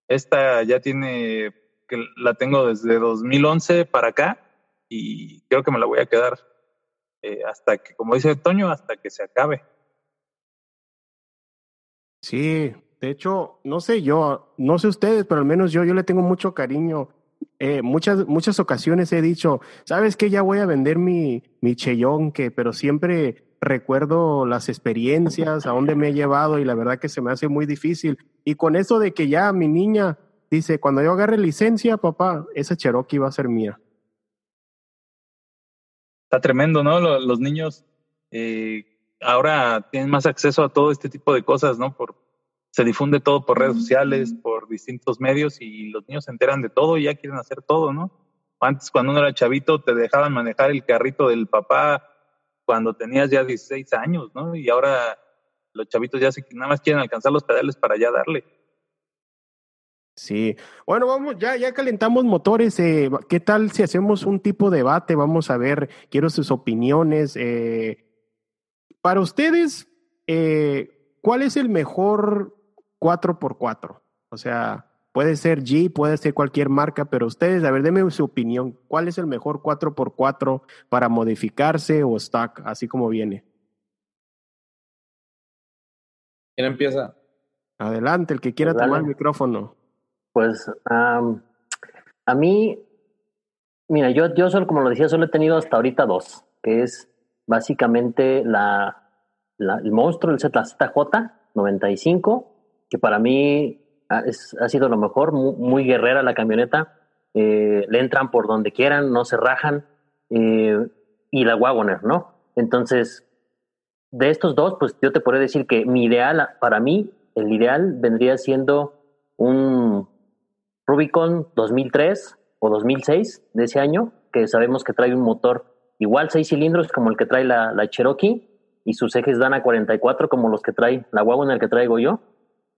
esta ya tiene, que la tengo desde 2011 para acá y creo que me la voy a quedar eh, hasta que, como dice Toño, hasta que se acabe. Sí, de hecho, no sé yo, no sé ustedes, pero al menos yo, yo le tengo mucho cariño. Eh, muchas, muchas ocasiones he dicho, ¿sabes qué? Ya voy a vender mi, mi cheyón, que, pero siempre recuerdo las experiencias, a dónde me he llevado y la verdad que se me hace muy difícil. Y con eso de que ya mi niña dice, cuando yo agarre licencia, papá, esa Cherokee va a ser mía. Está tremendo, ¿no? Los, los niños eh, ahora tienen más acceso a todo este tipo de cosas, ¿no? Por, se difunde todo por redes sociales, por distintos medios y los niños se enteran de todo y ya quieren hacer todo, ¿no? Antes cuando uno era chavito te dejaban manejar el carrito del papá cuando tenías ya 16 años, ¿no? Y ahora los chavitos ya se, nada más quieren alcanzar los pedales para ya darle. Sí, bueno, vamos, ya, ya calentamos motores. Eh, ¿Qué tal si hacemos un tipo de debate? Vamos a ver, quiero sus opiniones. Eh, para ustedes, eh, ¿cuál es el mejor 4x4. O sea, puede ser G, puede ser cualquier marca, pero ustedes, a ver, denme su opinión. ¿Cuál es el mejor 4x4 para modificarse o stock, así como viene? ¿Quién empieza? Adelante, el que quiera pues tomar el micrófono. Pues um, a mí, mira, yo, yo solo, como lo decía, solo he tenido hasta ahorita dos, que es básicamente la, el monstruo, el Z, la ZJ 95, que para mí ha, sido lo mejor, muy, guerrera la camioneta, eh, le entran por donde quieran, no se rajan, eh, y la Wagoner, ¿no? Entonces, de estos dos, pues yo te podría decir que mi ideal, para mí, el ideal vendría siendo un Rubicon 2003 o 2006 de ese año, que sabemos que trae un motor igual seis cilindros como el que trae la, la Cherokee y sus ejes Dana 44 como los que trae la Wagoner que traigo yo.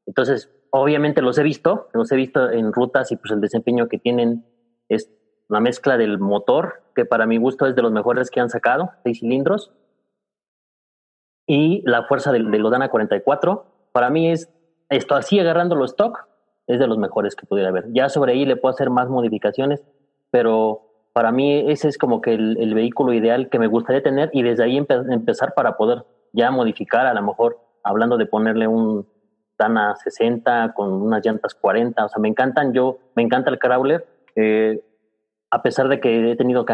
Entonces, obviamente los he visto, los he visto en rutas y pues el desempeño que tienen es la mezcla del motor, que para mi gusto es de los mejores que han sacado, seis cilindros, y la fuerza del, del Dana 44. Para mí es esto así agarrando los stock, es de los mejores que pudiera haber. Ya sobre ahí le puedo hacer más modificaciones, pero para mí ese es como que el, vehículo ideal que me gustaría tener y desde ahí empezar para poder ya modificar, a lo mejor hablando de ponerle un Dana 60 con unas llantas 40, o sea, me encantan, yo, me encanta el Crawler, eh, a pesar de que he tenido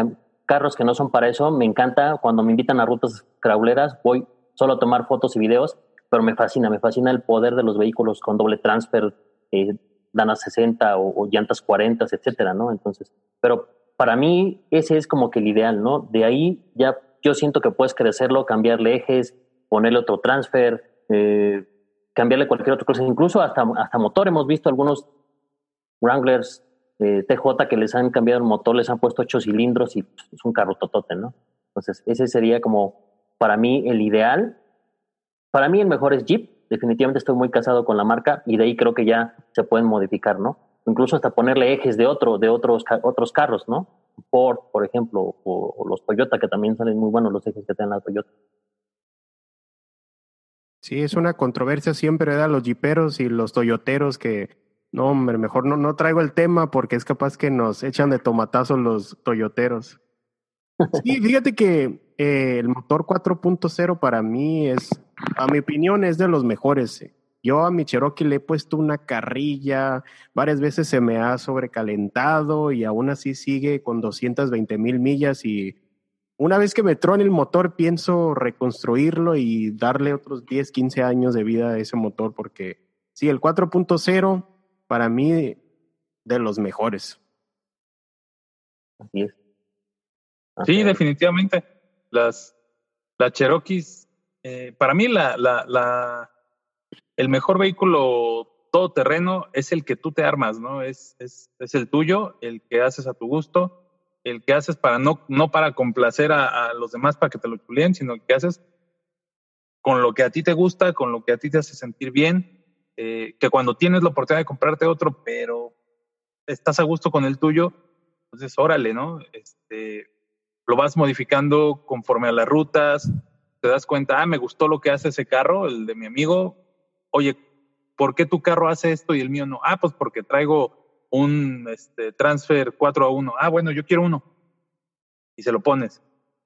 carros que no son para eso, me encanta cuando me invitan a rutas crawleras, voy solo a tomar fotos y videos, pero me fascina, me fascina el poder de los vehículos con doble transfer, eh, Dana 60 o, o, llantas 40, etcétera, ¿no? Entonces, pero para mí ese es como que el ideal, ¿no? De ahí ya yo siento que puedes crecerlo, cambiarle ejes, ponerle otro transfer, eh, cambiarle cualquier otra cosa, incluso hasta, hasta motor. Hemos visto algunos Wranglers eh, TJ que les han cambiado el motor, les han puesto ocho cilindros y es un carro totote, ¿no? Entonces, ese sería como para mí el ideal. Para mí el mejor es Jeep. Definitivamente estoy muy casado con la marca y de ahí creo que ya se pueden modificar, ¿no? incluso hasta ponerle ejes de otro, de otros, otros carros, ¿no? Ford, por ejemplo, o, los Toyota, que también salen muy buenos los ejes que tienen la Toyota. Sí, es una controversia siempre, ¿verdad? Los jiperos y los toyoteros que, no, hombre, mejor no, no traigo el tema porque es capaz que nos echan de tomatazo los toyoteros. Sí, fíjate que eh, el motor 4.0 para mí es, a mi opinión, es de los mejores. Eh. Yo a mi Cherokee le he puesto una carrilla, varias veces se me ha sobrecalentado y aún así sigue con 220 mil millas y una vez que me trone el motor pienso reconstruirlo y darle otros 10, 15 años de vida a ese motor porque sí, el 4.0 para mí de los mejores. Así es. Sí, definitivamente. Las, las Cherokees, eh, para mí la, la, la el mejor vehículo todoterreno es el que tú te armas, ¿no? Es, es, es, el tuyo, el que haces a tu gusto, el que haces para no, no para complacer a, los demás para que te lo chuleen, sino que haces con lo que a ti te gusta, con lo que a ti te hace sentir bien, eh, que cuando tienes la oportunidad de comprarte otro, pero estás a gusto con el tuyo, entonces órale, ¿no? Este, lo vas modificando conforme a las rutas, te das cuenta, ah, me gustó lo que hace ese carro, el de mi amigo, oye, ¿por qué tu carro hace esto y el mío no? Ah, pues porque traigo un este, transfer 4 a 1. Ah, bueno, yo quiero uno. Y se lo pones.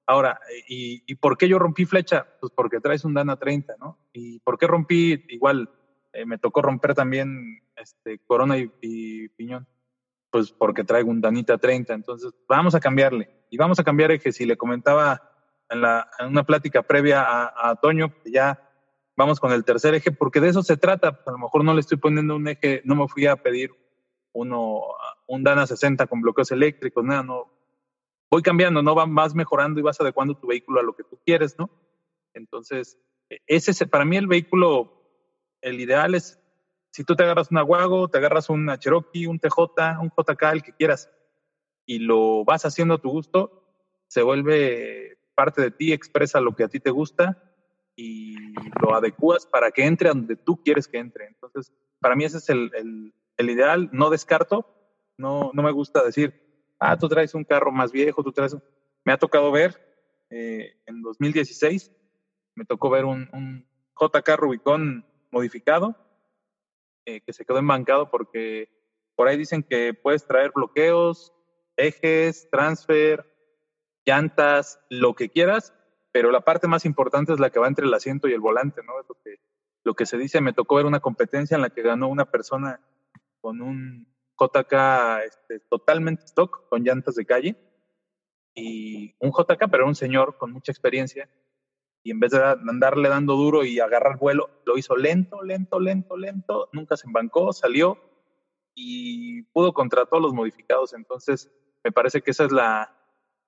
Ahora, ¿y, por qué yo rompí flecha? Pues porque traes un Dana 30, ¿no? ¿Y por qué rompí? Igual, eh, me tocó romper también este, corona y, piñón. Pues porque traigo un Danita 30. Entonces, vamos a cambiarle. Y vamos a cambiar ejes. Y le comentaba en, la, en una plática previa a, Toño, ya vamos con el tercer eje, porque de eso se trata. A lo mejor no le estoy poniendo un eje, no me fui a pedir uno, un Dana 60 con bloqueos eléctricos, nada, no. Voy cambiando, ¿no? Vas mejorando y vas adecuando tu vehículo a lo que tú quieres, ¿no? Entonces, ese para mí el vehículo, el ideal es, si tú te agarras una Wago, te agarras una Cherokee, un TJ, un JK, el que quieras, y lo vas haciendo a tu gusto, se vuelve parte de ti, expresa lo que a ti te gusta y lo adecuas para que entre donde tú quieres que entre. Entonces, para mí ese es el, el, ideal. No descarto, no, no me gusta decir, ah, tú traes un carro más viejo, tú traes... Me ha tocado ver eh, en 2016, me tocó ver un, un JK Rubicon modificado eh, que se quedó embancado porque por ahí dicen que puedes traer bloqueos, ejes, transfer, llantas, lo que quieras, pero la parte más importante es la que va entre el asiento y el volante, ¿no? Es lo que, lo que se dice, me tocó ver una competencia en la que ganó una persona con un JK este, totalmente stock, con llantas de calle, y un JK, pero un señor con mucha experiencia, y en vez de andarle dando duro y agarrar vuelo, lo hizo lento, lento, lento, lento, nunca se embancó, salió y pudo contra todos los modificados. Entonces, me parece que esa es la,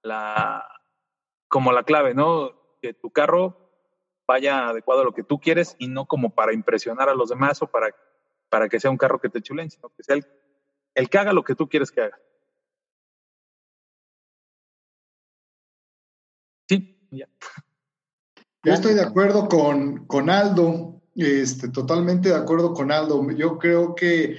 la como la clave, ¿no? Que tu carro vaya adecuado a lo que tú quieres y no como para impresionar a los demás o para, para que sea un carro que te chulen, sino que sea el, que haga lo que tú quieres que haga. Sí, ya. *laughs* Yo estoy de acuerdo con, con Aldo, este, totalmente de acuerdo con Aldo. Yo creo que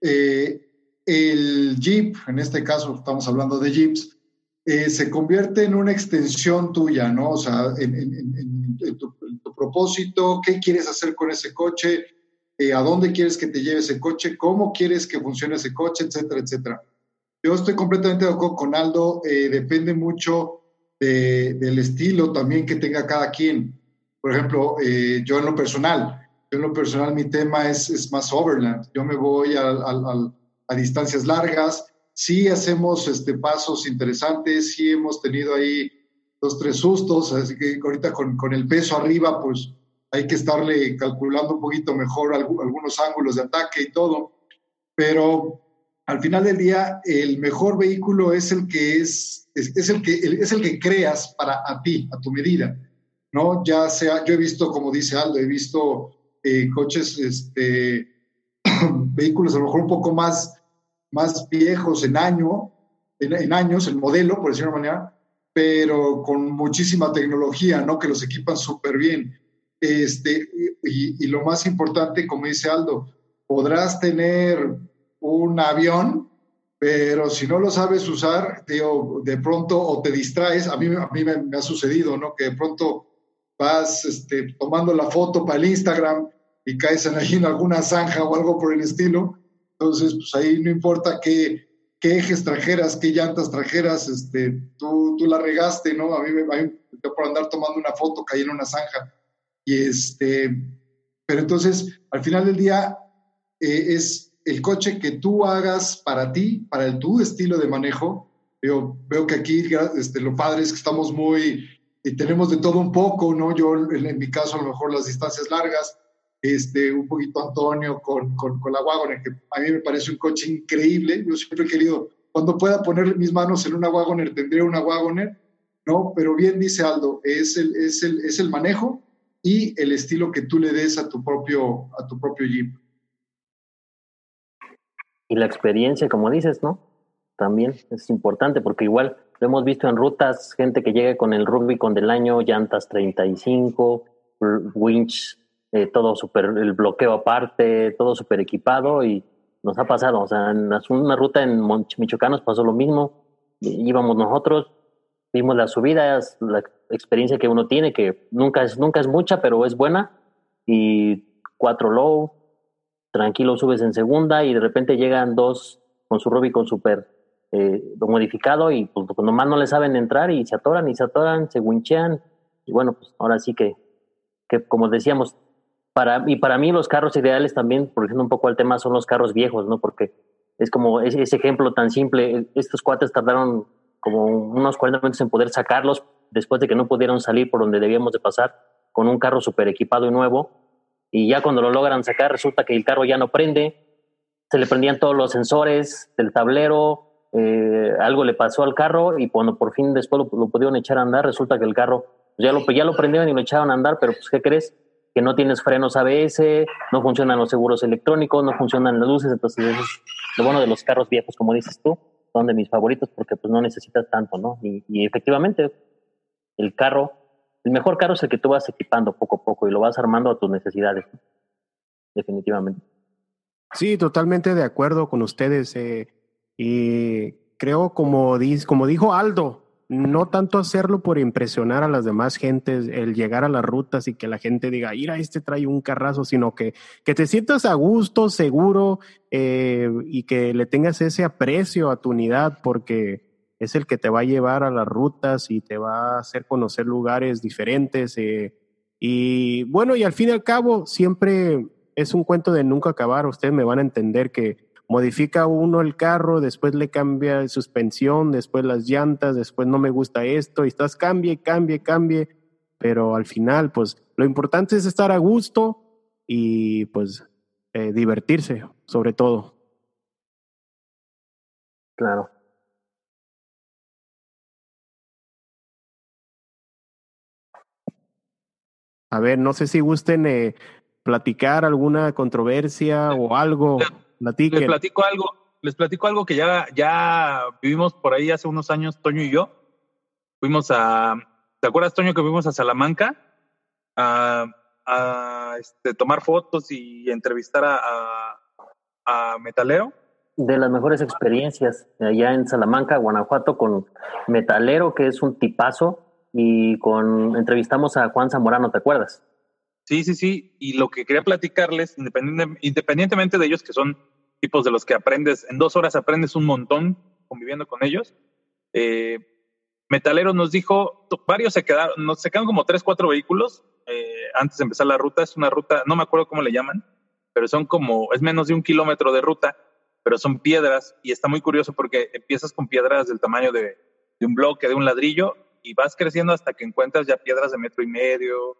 eh, el Jeep, en este caso estamos hablando de Jeeps, eh, se convierte en una extensión tuya, ¿no? O sea, en, tu, propósito, qué quieres hacer con ese coche, eh, a dónde quieres que te lleve ese coche, cómo quieres que funcione ese coche, etcétera, etcétera. Yo estoy completamente de acuerdo con Aldo, depende mucho del estilo también que tenga cada quien. Por ejemplo, eh, yo en lo personal, yo en lo personal mi tema es, es más overland. Yo me voy a, a, distancias largas, sí hacemos este, pasos interesantes, sí hemos tenido ahí dos, tres sustos, así que ahorita con, con el peso arriba, pues hay que estarle calculando un poquito mejor algunos ángulos de ataque y todo. Pero al final del día, el mejor vehículo es el que es, es, el que es el que creas para a ti, a tu medida, ¿no? Ya sea, yo he visto, como dice Aldo, he visto eh, coches, este, *clears throat* vehículos a lo mejor un poco más, más viejos en año, en, años, el modelo, por decirlo de una manera, pero con muchísima tecnología, ¿no? Que los equipan súper bien. Este, y, y lo más importante, como dice Aldo, podrás tener un avión, pero si no lo sabes usar, digo, de pronto o te distraes, a mí, a mí me, ha sucedido, ¿no? Que de pronto vas este, tomando la foto para el Instagram y caes en, ahí alguna zanja o algo por el estilo. Entonces, pues ahí no importa qué, qué ejes trajeras, qué llantas trajeras, este, tú, tú la regaste, ¿no? A mí me por andar tomando una foto caí en una zanja. Y este, pero entonces, al final del día, eh, es el coche que tú hagas para ti, para el, tu estilo de manejo. Yo veo que aquí este, lo padre es que estamos muy, y tenemos de todo un poco, ¿no? Yo en, mi caso a lo mejor las distancias largas, este, un poquito Antonio con, con, con la Wagoner, que a mí me parece un coche increíble. Yo siempre he querido, cuando pueda poner mis manos en una Wagoner, tendré una Wagoner, ¿no? Pero bien dice Aldo, es el, es el, es el manejo y el estilo que tú le des a tu propio, a tu propio Jeep. Y la experiencia, como dices, ¿no? También es importante porque igual lo hemos visto en rutas, gente que llega con el rugby con del año, llantas 35, winch, eh, todo super, el bloqueo aparte, todo súper equipado y nos ha pasado, o sea, en una ruta en Michoacán nos pasó lo mismo, íbamos nosotros, vimos las subidas, la experiencia que uno tiene, que nunca es, nunca es mucha, pero es buena, y cuatro low, tranquilo subes en segunda y de repente llegan dos con su Rubicon super eh, modificado y pues, nomás no le saben entrar y se atoran y se atoran, se winchean y bueno, pues ahora sí que, que como decíamos, para, y para mí los carros ideales también, por ejemplo un poco el tema, son los carros viejos, ¿no? Porque es como ese, ese ejemplo tan simple, estos cuates tardaron como unos 40 minutos en poder sacarlos después de que no pudieron salir por donde debíamos de pasar con un carro super equipado y nuevo y ya cuando lo logran sacar resulta que el carro ya no prende, se le prendían todos los sensores del tablero, eh, algo le pasó al carro y cuando por fin después lo, pudieron echar a andar, resulta que el carro ya lo, ya lo prendieron y lo echaron a andar, pero pues ¿qué crees? Que no tienes frenos ABS, no funcionan los seguros electrónicos, no funcionan las luces, entonces es lo bueno de los carros viejos, como dices tú, son de mis favoritos porque pues no necesitas tanto, ¿no? Y, efectivamente el carro el mejor carro es el que tú vas equipando poco a poco y lo vas armando a tus necesidades. Definitivamente. Sí, totalmente de acuerdo con ustedes. Eh, y creo, como, como dijo Aldo, no tanto hacerlo por impresionar a las demás gentes, el llegar a las rutas y que la gente diga, mira, este trae un carrazo, sino que, que te sientas a gusto, seguro eh, y que le tengas ese aprecio a tu unidad, porque es el que te va a llevar a las rutas y te va a hacer conocer lugares diferentes. Eh, y bueno, y al fin y al cabo, siempre es un cuento de nunca acabar. Ustedes me van a entender que modifica uno el carro, después le cambia suspensión, después las llantas, después no me gusta esto, y estás cambie, cambie, cambie, pero al final, pues lo importante es estar a gusto y pues eh, divertirse, sobre todo. Claro. A ver, no sé si gusten eh, platicar alguna controversia o algo. Les platico algo, les platico algo que ya, ya vivimos por ahí hace unos años, Toño y yo. Fuimos a, ¿te acuerdas, Toño, que fuimos a Salamanca a, a este, tomar fotos y entrevistar a, a, a Metalero? De las mejores experiencias allá en Salamanca, Guanajuato, con Metalero, que es un tipazo, y con entrevistamos a Juan Zamorano, ¿te acuerdas? Sí, sí, sí. Y lo que quería platicarles, independientemente de ellos, que son tipos de los que aprendes, en dos horas aprendes un montón conviviendo con ellos. Eh, Metalero nos dijo, varios se quedaron, nos se quedaron como tres, cuatro vehículos eh, antes de empezar la ruta. Es una ruta, no me acuerdo cómo le llaman, pero son como, es menos de un kilómetro de ruta, pero son piedras y está muy curioso porque empiezas con piedras del tamaño de, de un bloque, de un ladrillo y vas creciendo hasta que encuentras ya piedras de metro y medio,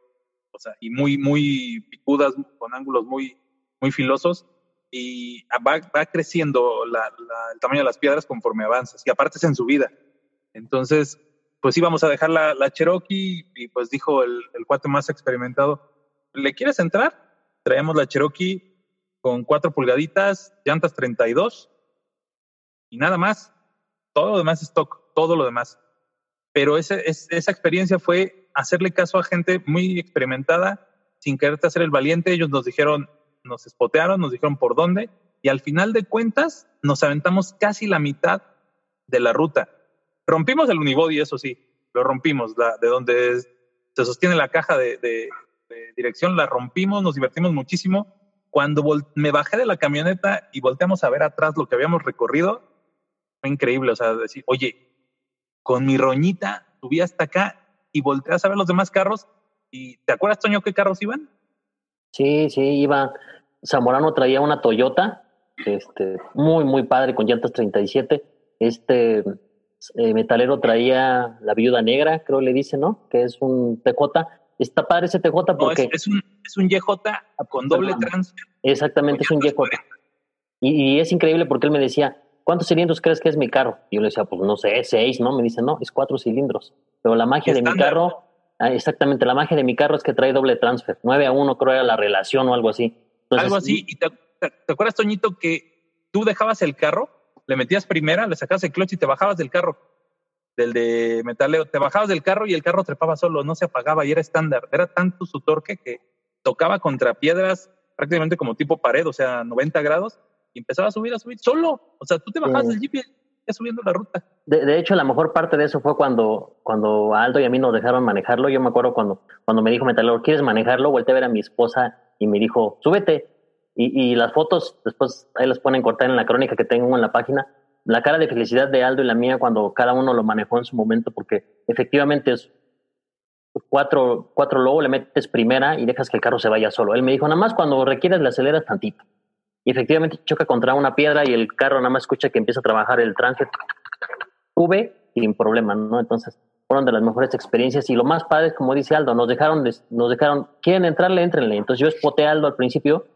o y muy, muy picudas, con ángulos muy, muy filosos, y va, va creciendo el tamaño de las piedras conforme avanzas, y aparte es en su vida. Entonces, pues íbamos a dejar la, la Cherokee, y pues dijo el, el cuate más experimentado, ¿le quieres entrar? Traemos la Cherokee con cuatro pulgaditas, llantas 32, y nada más. Todo lo demás es stock, todo lo demás. Pero ese, esa experiencia fue hacerle caso a gente muy experimentada sin quererte hacer el valiente. Ellos nos dijeron, nos espotearon, nos dijeron por dónde y al final de cuentas nos aventamos casi la mitad de la ruta. Rompimos el unibody, eso sí, lo rompimos, de donde se sostiene la caja de, de, dirección, la rompimos, nos divertimos muchísimo. Cuando me bajé de la camioneta y volteamos a ver atrás lo que habíamos recorrido, fue increíble, o sea, decir, oye, con mi roñita subí hasta acá y volteas a ver los demás carros. ¿Y te acuerdas, Toño, qué carros iban? Sí, sí, iba. Zamorano traía una Toyota, este, muy, muy padre, con llantas 37. Este eh, metalero traía la viuda negra, creo le dice, ¿no? Que es un TJ. Está padre ese TJ porque. es, un, es un YJ con doble transfer. Exactamente, es un YJ. Y, y, es increíble porque él me decía, ¿cuántos cilindros crees que es mi carro? Y yo le decía, pues no sé, seis, ¿no? Me dice, no, es cuatro cilindros. Pero la magia de mi carro, ah, exactamente, la magia de mi carro es que trae doble transfer. 9 a 1 creo era la relación o algo así. algo así. ¿Y te, acuerdas, Toñito, que tú dejabas el carro, le metías primera, le sacabas el clutch y te bajabas del carro? Del de metaleo. Te bajabas del carro y el carro trepaba solo, no se apagaba y era estándar. Era tanto su torque que tocaba contra piedras prácticamente como tipo pared, o sea, 90 grados, y empezaba a subir, a subir solo. O sea, tú te bajabas del jeep subiendo la ruta. De, hecho, la mejor parte de eso fue cuando, cuando Aldo y a mí nos dejaron manejarlo. Yo me acuerdo cuando, cuando me dijo Metalor, ¿quieres manejarlo? Volté a ver a mi esposa y me dijo, súbete. Y, y las fotos, después ahí las ponen cortar en la crónica que tengo en la página. La cara de felicidad de Aldo y la mía cuando cada uno lo manejó en su momento, porque efectivamente es cuatro, cuatro lobo, le metes primera y dejas que el carro se vaya solo. Él me dijo, nada más cuando requieres le aceleras tantito y efectivamente choca contra una piedra y el carro nada más escucha que empieza a trabajar el trance, V sin problema, ¿no? Entonces, fueron de las mejores experiencias y lo más padre como dice Aldo, nos dejaron, nos dejaron, quieren entrarle, entrenle. Entonces yo espoté a Aldo al principio,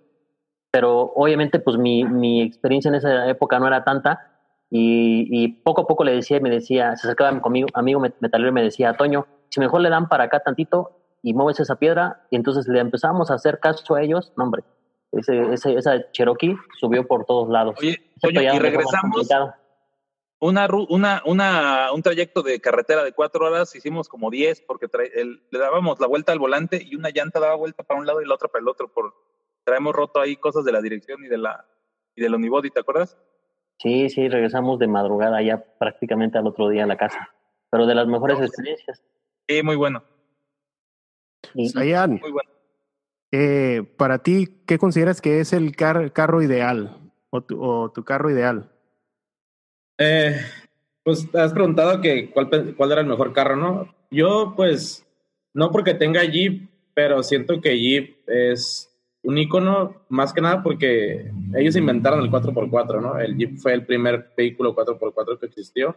pero obviamente pues mi, mi experiencia en esa época no era tanta y, y poco a poco le decía, me decía, se acercaba conmigo, amigo metalero y me decía, Toño, si mejor le dan para acá tantito y mueves esa piedra y entonces le empezamos a hacer caso a ellos, no hombre, ese, ese, esa Cherokee subió por todos lados. Oye, y regresamos. Una, una, una, un trayecto de carretera de cuatro horas hicimos como diez porque le dábamos la vuelta al volante y una llanta daba vuelta para un lado y la otra para el otro. Por, traemos roto ahí cosas de la dirección y de la y del unibody, ¿te acuerdas? Sí, sí, regresamos de madrugada ya prácticamente al otro día a la casa. Pero de las mejores experiencias. Sí, muy bueno. muy bueno. Eh, para ti, ¿qué consideras que es el carro ideal o tu, carro ideal? Eh, pues has preguntado que cuál, cuál era el mejor carro, ¿no? Yo, pues, no porque tenga Jeep, pero siento que Jeep es un icono más que nada porque ellos inventaron el 4x4, ¿no? El Jeep fue el primer vehículo 4x4 que existió.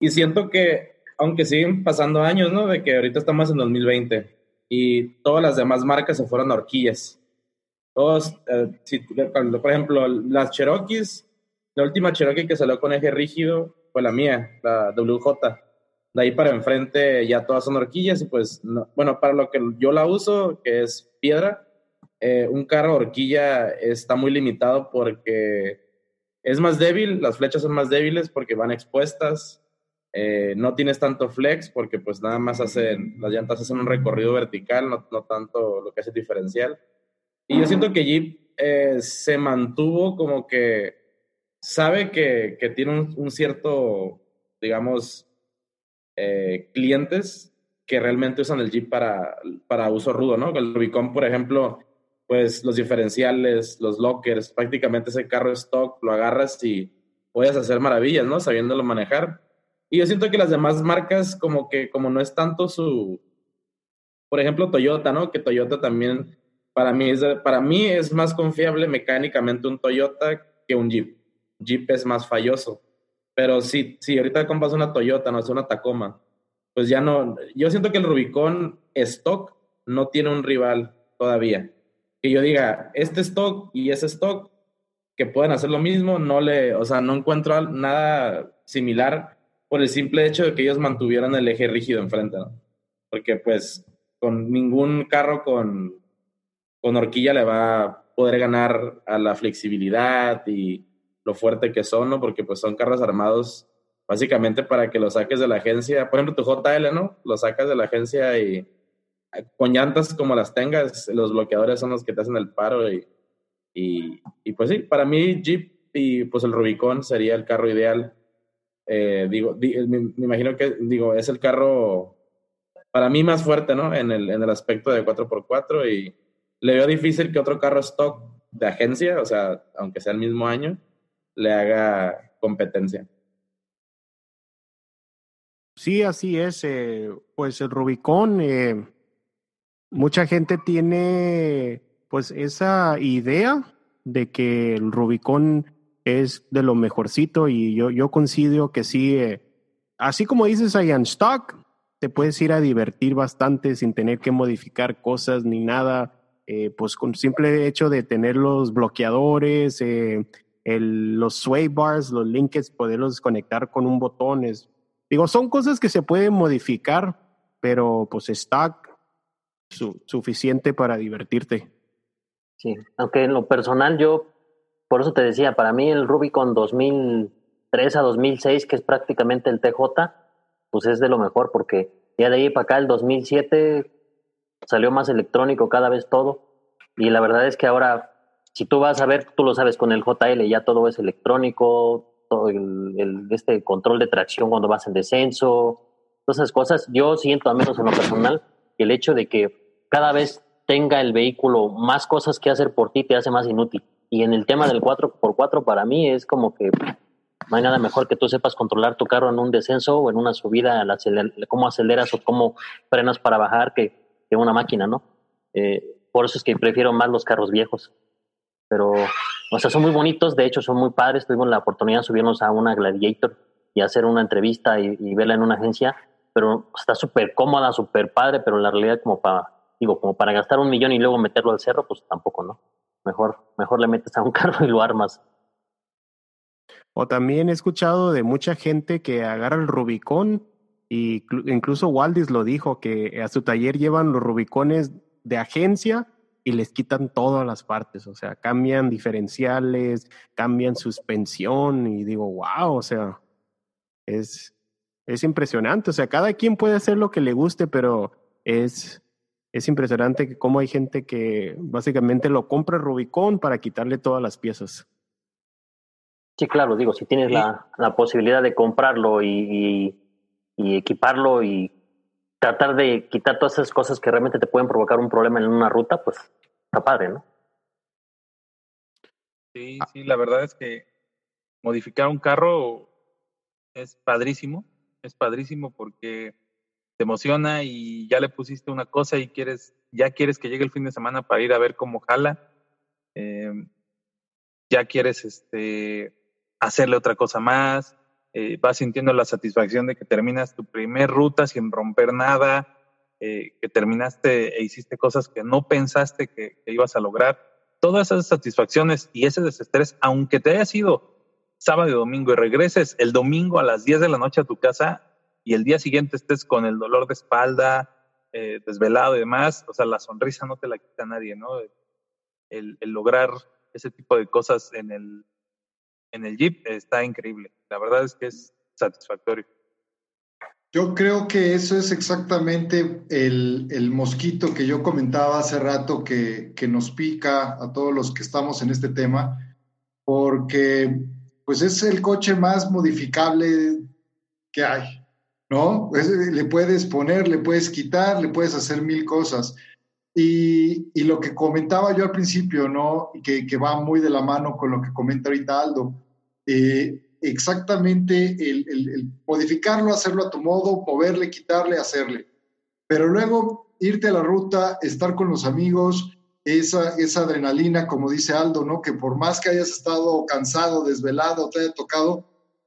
Y siento que, aunque siguen pasando años, ¿no? De que ahorita estamos en 2020 y todas las demás marcas se fueron a horquillas. Todos, eh, por ejemplo, las Cherokees, la última Cherokee que salió con eje rígido fue la mía, la WJ. De ahí para enfrente ya todas son horquillas y pues, bueno, para lo que yo la uso, que es piedra, eh, un carro horquilla está muy limitado porque es más débil, las flechas son más débiles porque van expuestas, eh, no tienes tanto flex porque pues nada más hacen, las llantas hacen un recorrido vertical, no, no tanto lo que hace diferencial. Y yo siento que Jeep eh, se mantuvo como que sabe que, que tiene un, cierto, digamos, clientes que realmente usan el Jeep para, para uso rudo, ¿no? El Rubicon, por ejemplo, pues los diferenciales, los lockers, prácticamente ese carro stock lo agarras y puedes hacer maravillas, ¿no? Sabiéndolo manejar. Y yo siento que las demás marcas como que como no es tanto su, por ejemplo Toyota, ¿no? Que Toyota también para mí es, para mí es más confiable mecánicamente un Toyota que un Jeep. Jeep es más falloso. Pero si, si ahorita compras una Toyota, no es una Tacoma, pues ya no, yo siento que el Rubicon stock no tiene un rival todavía que yo diga, este stock y ese stock que pueden hacer lo mismo, no le, o sea, no encuentro nada similar por el simple hecho de que ellos mantuvieran el eje rígido enfrente, ¿no? Porque pues con ningún carro con, con horquilla le va a poder ganar a la flexibilidad y lo fuerte que son, ¿no? Porque pues son carros armados básicamente para que lo saques de la agencia, por ejemplo tu JL, ¿no? Lo sacas de la agencia y con llantas como las tengas, los bloqueadores son los que te hacen el paro y, y, pues sí, para mí Jeep y pues el Rubicon sería el carro ideal. Eh, digo, me, imagino que, digo, es el carro para mí más fuerte, ¿no? En el, en el aspecto de 4x4 y le veo difícil que otro carro stock de agencia, o sea, aunque sea el mismo año, le haga competencia. Sí, así es. Eh, pues el Rubicon, eh, mucha gente tiene pues esa idea de que el Rubicon es de lo mejorcito y yo, yo considero que sí, eh, así como dices ahí en stock, te puedes ir a divertir bastante sin tener que modificar cosas ni nada, eh, pues con simple hecho de tener los bloqueadores, eh, los sway bars, los linkets, poderlos conectar con un botón. Digo, son cosas que se pueden modificar, pero pues stock suficiente para divertirte. Sí, aunque en lo personal yo, por eso te decía, para mí el Rubicon 2003 a 2006, que es prácticamente el TJ, pues es de lo mejor porque ya de ahí para acá el 2007 salió más electrónico cada vez todo y la verdad es que ahora si tú vas a ver, tú lo sabes con el JL ya todo es electrónico, todo el, este control de tracción cuando vas en descenso, todas esas cosas. Yo siento, al menos en lo personal, el hecho de que cada vez tenga el vehículo más cosas que hacer por ti te hace más inútil. Y en el tema del 4x4 para mí es como que no hay nada mejor que tú sepas controlar tu carro en un descenso o en una subida, cómo aceleras o cómo frenas para bajar que, que una máquina, ¿no? Eh, por eso es que prefiero más los carros viejos. Pero, o sea, son muy bonitos, de hecho son muy padres. Tuvimos la oportunidad de subirnos a una Gladiator y hacer una entrevista y, verla en una agencia pero está súper cómoda, súper padre, pero la realidad como para, digo, como para gastar un millón y luego meterlo al cerro, pues tampoco, ¿no? Mejor, mejor le metes a un *laughs* carro y lo armas. O también he escuchado de mucha gente que agarra el Rubicón y incluso Waldis lo dijo, que a su taller llevan los Rubicones de agencia y les quitan todas las partes, o sea, cambian diferenciales, cambian suspensión y digo, wow, o sea, es, es impresionante. O sea, cada quien puede hacer lo que le guste, pero es, es impresionante que cómo hay gente que básicamente lo compra Rubicon para quitarle todas las piezas. Sí, claro, digo, si tienes la, la, posibilidad de comprarlo y, y, equiparlo y tratar de quitar todas esas cosas que realmente te pueden provocar un problema en una ruta, pues está padre, ¿no? Sí, sí, la verdad es que modificar un carro es padrísimo es padrísimo porque te emociona y ya le pusiste una cosa y quieres, ya quieres que llegue el fin de semana para ir a ver cómo jala. Eh, ya quieres este, hacerle otra cosa más. Eh, vas sintiendo la satisfacción de que terminas tu primer ruta sin romper nada, eh, que terminaste e hiciste cosas que no pensaste que, que ibas a lograr. Todas esas satisfacciones y ese desestrés, aunque te haya sido sábado y domingo y regreses el domingo a las 10 de la noche a tu casa, y el día siguiente estés con el dolor de espalda, eh, desvelado y demás, o sea, la sonrisa no te la quita nadie, ¿no? El, lograr ese tipo de cosas en el, en el Jeep está increíble. La verdad es que es satisfactorio. Yo creo que eso es exactamente el, el mosquito que yo comentaba hace rato que, que, nos pica a todos los que estamos en este tema, porque pues es el coche más modificable que hay. ¿No? le puedes poner, le puedes quitar, le puedes hacer mil cosas. Y, y lo que comentaba yo al principio, ¿no? Que, que, va muy de la mano con lo que comenta ahorita Aldo. Eh, exactamente el, el, modificarlo, hacerlo a tu modo, moverle, quitarle, hacerle. Pero luego irte a la ruta, estar con los amigos, esa, esa adrenalina, como dice Aldo, ¿no? Que por más que hayas estado cansado, desvelado, te haya tocado,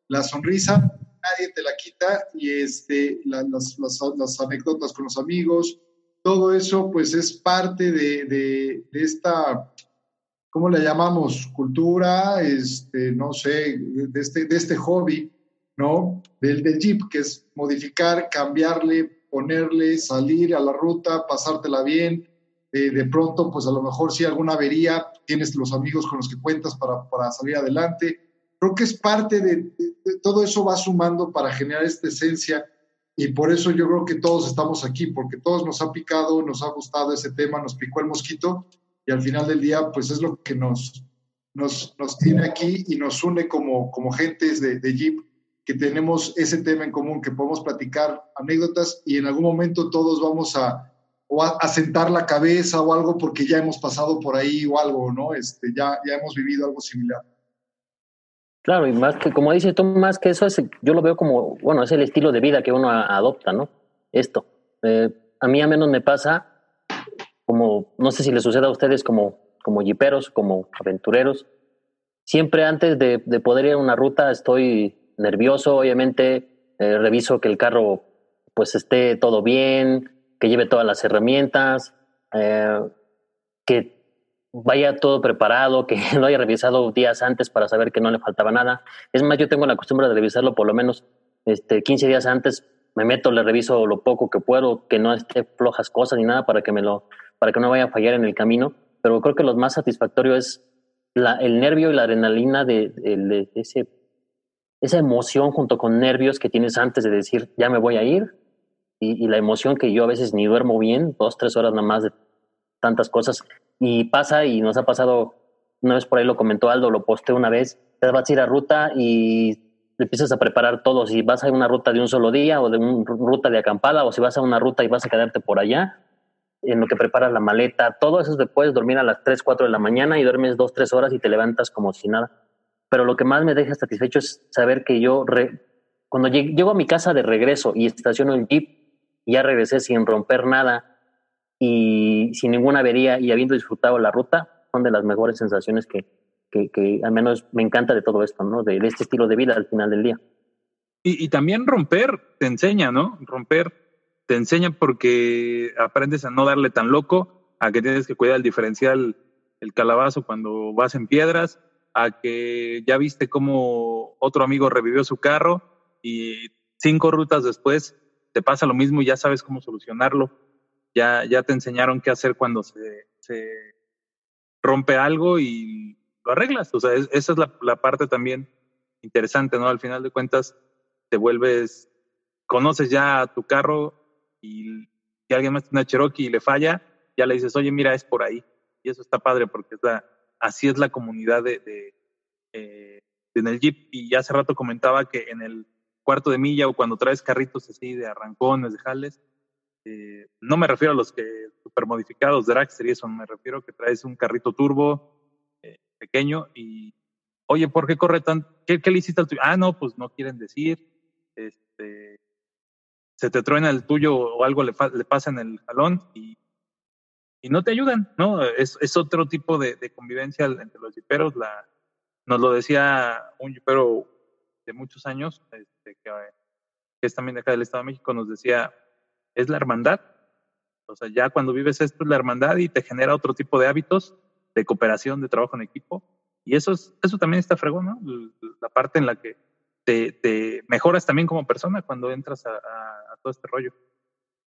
la sonrisa nadie te la quita y este, las, las, anécdotas con los amigos, todo eso pues es parte de, de, esta, ¿cómo le llamamos? Cultura, este, no sé, de este, de este hobby, ¿no? Del, del Jeep, que es modificar, cambiarle, ponerle, salir a la ruta, pasártela bien. Eh, de pronto, pues a lo mejor si alguna avería, tienes los amigos con los que cuentas para, para salir adelante Creo que es parte de, todo eso va sumando para generar esta esencia y por eso yo creo que todos estamos aquí, porque todos nos ha picado, nos ha gustado ese tema, nos picó el mosquito y al final del día pues es lo que nos, nos, nos tiene aquí y nos une como, como gentes de, de Jeep, que tenemos ese tema en común, que podemos platicar anécdotas y en algún momento todos vamos a, o a, sentar la cabeza o algo porque ya hemos pasado por ahí o algo, ¿no? Este, ya, ya hemos vivido algo similar. Claro, y más que, como dices tú, más que eso, es, yo lo veo como, bueno, es el estilo de vida que uno adopta, ¿no? Esto. Eh, a mí a menos me pasa, como, no sé si les sucede a ustedes como, como jiperos, como aventureros, siempre antes de, de poder ir a una ruta estoy nervioso, obviamente, eh, reviso que el carro pues esté todo bien, que lleve todas las herramientas, eh, que vaya todo preparado, que *laughs* lo haya revisado días antes para saber que no le faltaba nada. Es más, yo tengo la costumbre de revisarlo por lo menos este, 15 días antes, me meto, le reviso lo poco que puedo, que no esté flojas cosas ni nada para que, me lo, para que no vaya a fallar en el camino. Pero creo que lo más satisfactorio es la, el nervio y la adrenalina de, ese, esa emoción junto con nervios que tienes antes de decir, ya me voy a ir. Y, y la emoción que yo a veces ni duermo bien, dos, tres horas nada más de tantas cosas y pasa y nos ha pasado, una vez por ahí lo comentó Aldo, lo posté una vez, te vas a ir a ruta y empiezas a preparar todo, si vas a una ruta de un solo día o de una ruta de acampada o si vas a una ruta y vas a quedarte por allá, en lo que preparas la maleta, todo eso después dormir a las 3, 4 de la mañana y duermes 2, 3 horas y te levantas como si nada. Pero lo que más me deja satisfecho es saber que yo, cuando llego a mi casa de regreso y estaciono el jeep, ya regresé sin romper nada, y sin ninguna avería y habiendo disfrutado la ruta, son de las mejores sensaciones que, que, al menos me encanta de todo esto, ¿no? De, este estilo de vida al final del día. Y, y, también romper te enseña, ¿no? Romper te enseña porque aprendes a no darle tan loco, a que tienes que cuidar el diferencial, el calabazo cuando vas en piedras, a que ya viste cómo otro amigo revivió su carro y cinco rutas después te pasa lo mismo y ya sabes cómo solucionarlo ya, ya te enseñaron qué hacer cuando se, se rompe algo y lo arreglas. O sea, esa es la, la, parte también interesante, ¿no? Al final de cuentas, te vuelves, conoces ya tu carro y si alguien más tiene una Cherokee y le falla, ya le dices, oye, mira, es por ahí. Y eso está padre porque es la, así es la comunidad de, de eh, en el Jeep. Y ya hace rato comentaba que en el cuarto de milla o cuando traes carritos así de arrancones, de jales, eh, no me refiero a los que super modificados dragster y eso, me refiero a que traes un carrito turbo eh, pequeño y, oye, ¿por qué corre tan? ¿Qué, le hiciste al tuyo? Ah, no, pues no quieren decir. Este, se te truena el tuyo o algo le, le pasa en el jalón y, y, no te ayudan, ¿no? Es, otro tipo de, convivencia entre los jiperos. La, nos lo decía un jipero de muchos años, este, que es también de acá del Estado de México, nos decía, es la hermandad. O sea, ya cuando vives esto es la hermandad y te genera otro tipo de hábitos de cooperación, de trabajo en equipo. Y eso, es, eso también está fregón, ¿no? La parte en la que te, mejoras también como persona cuando entras a, todo este rollo.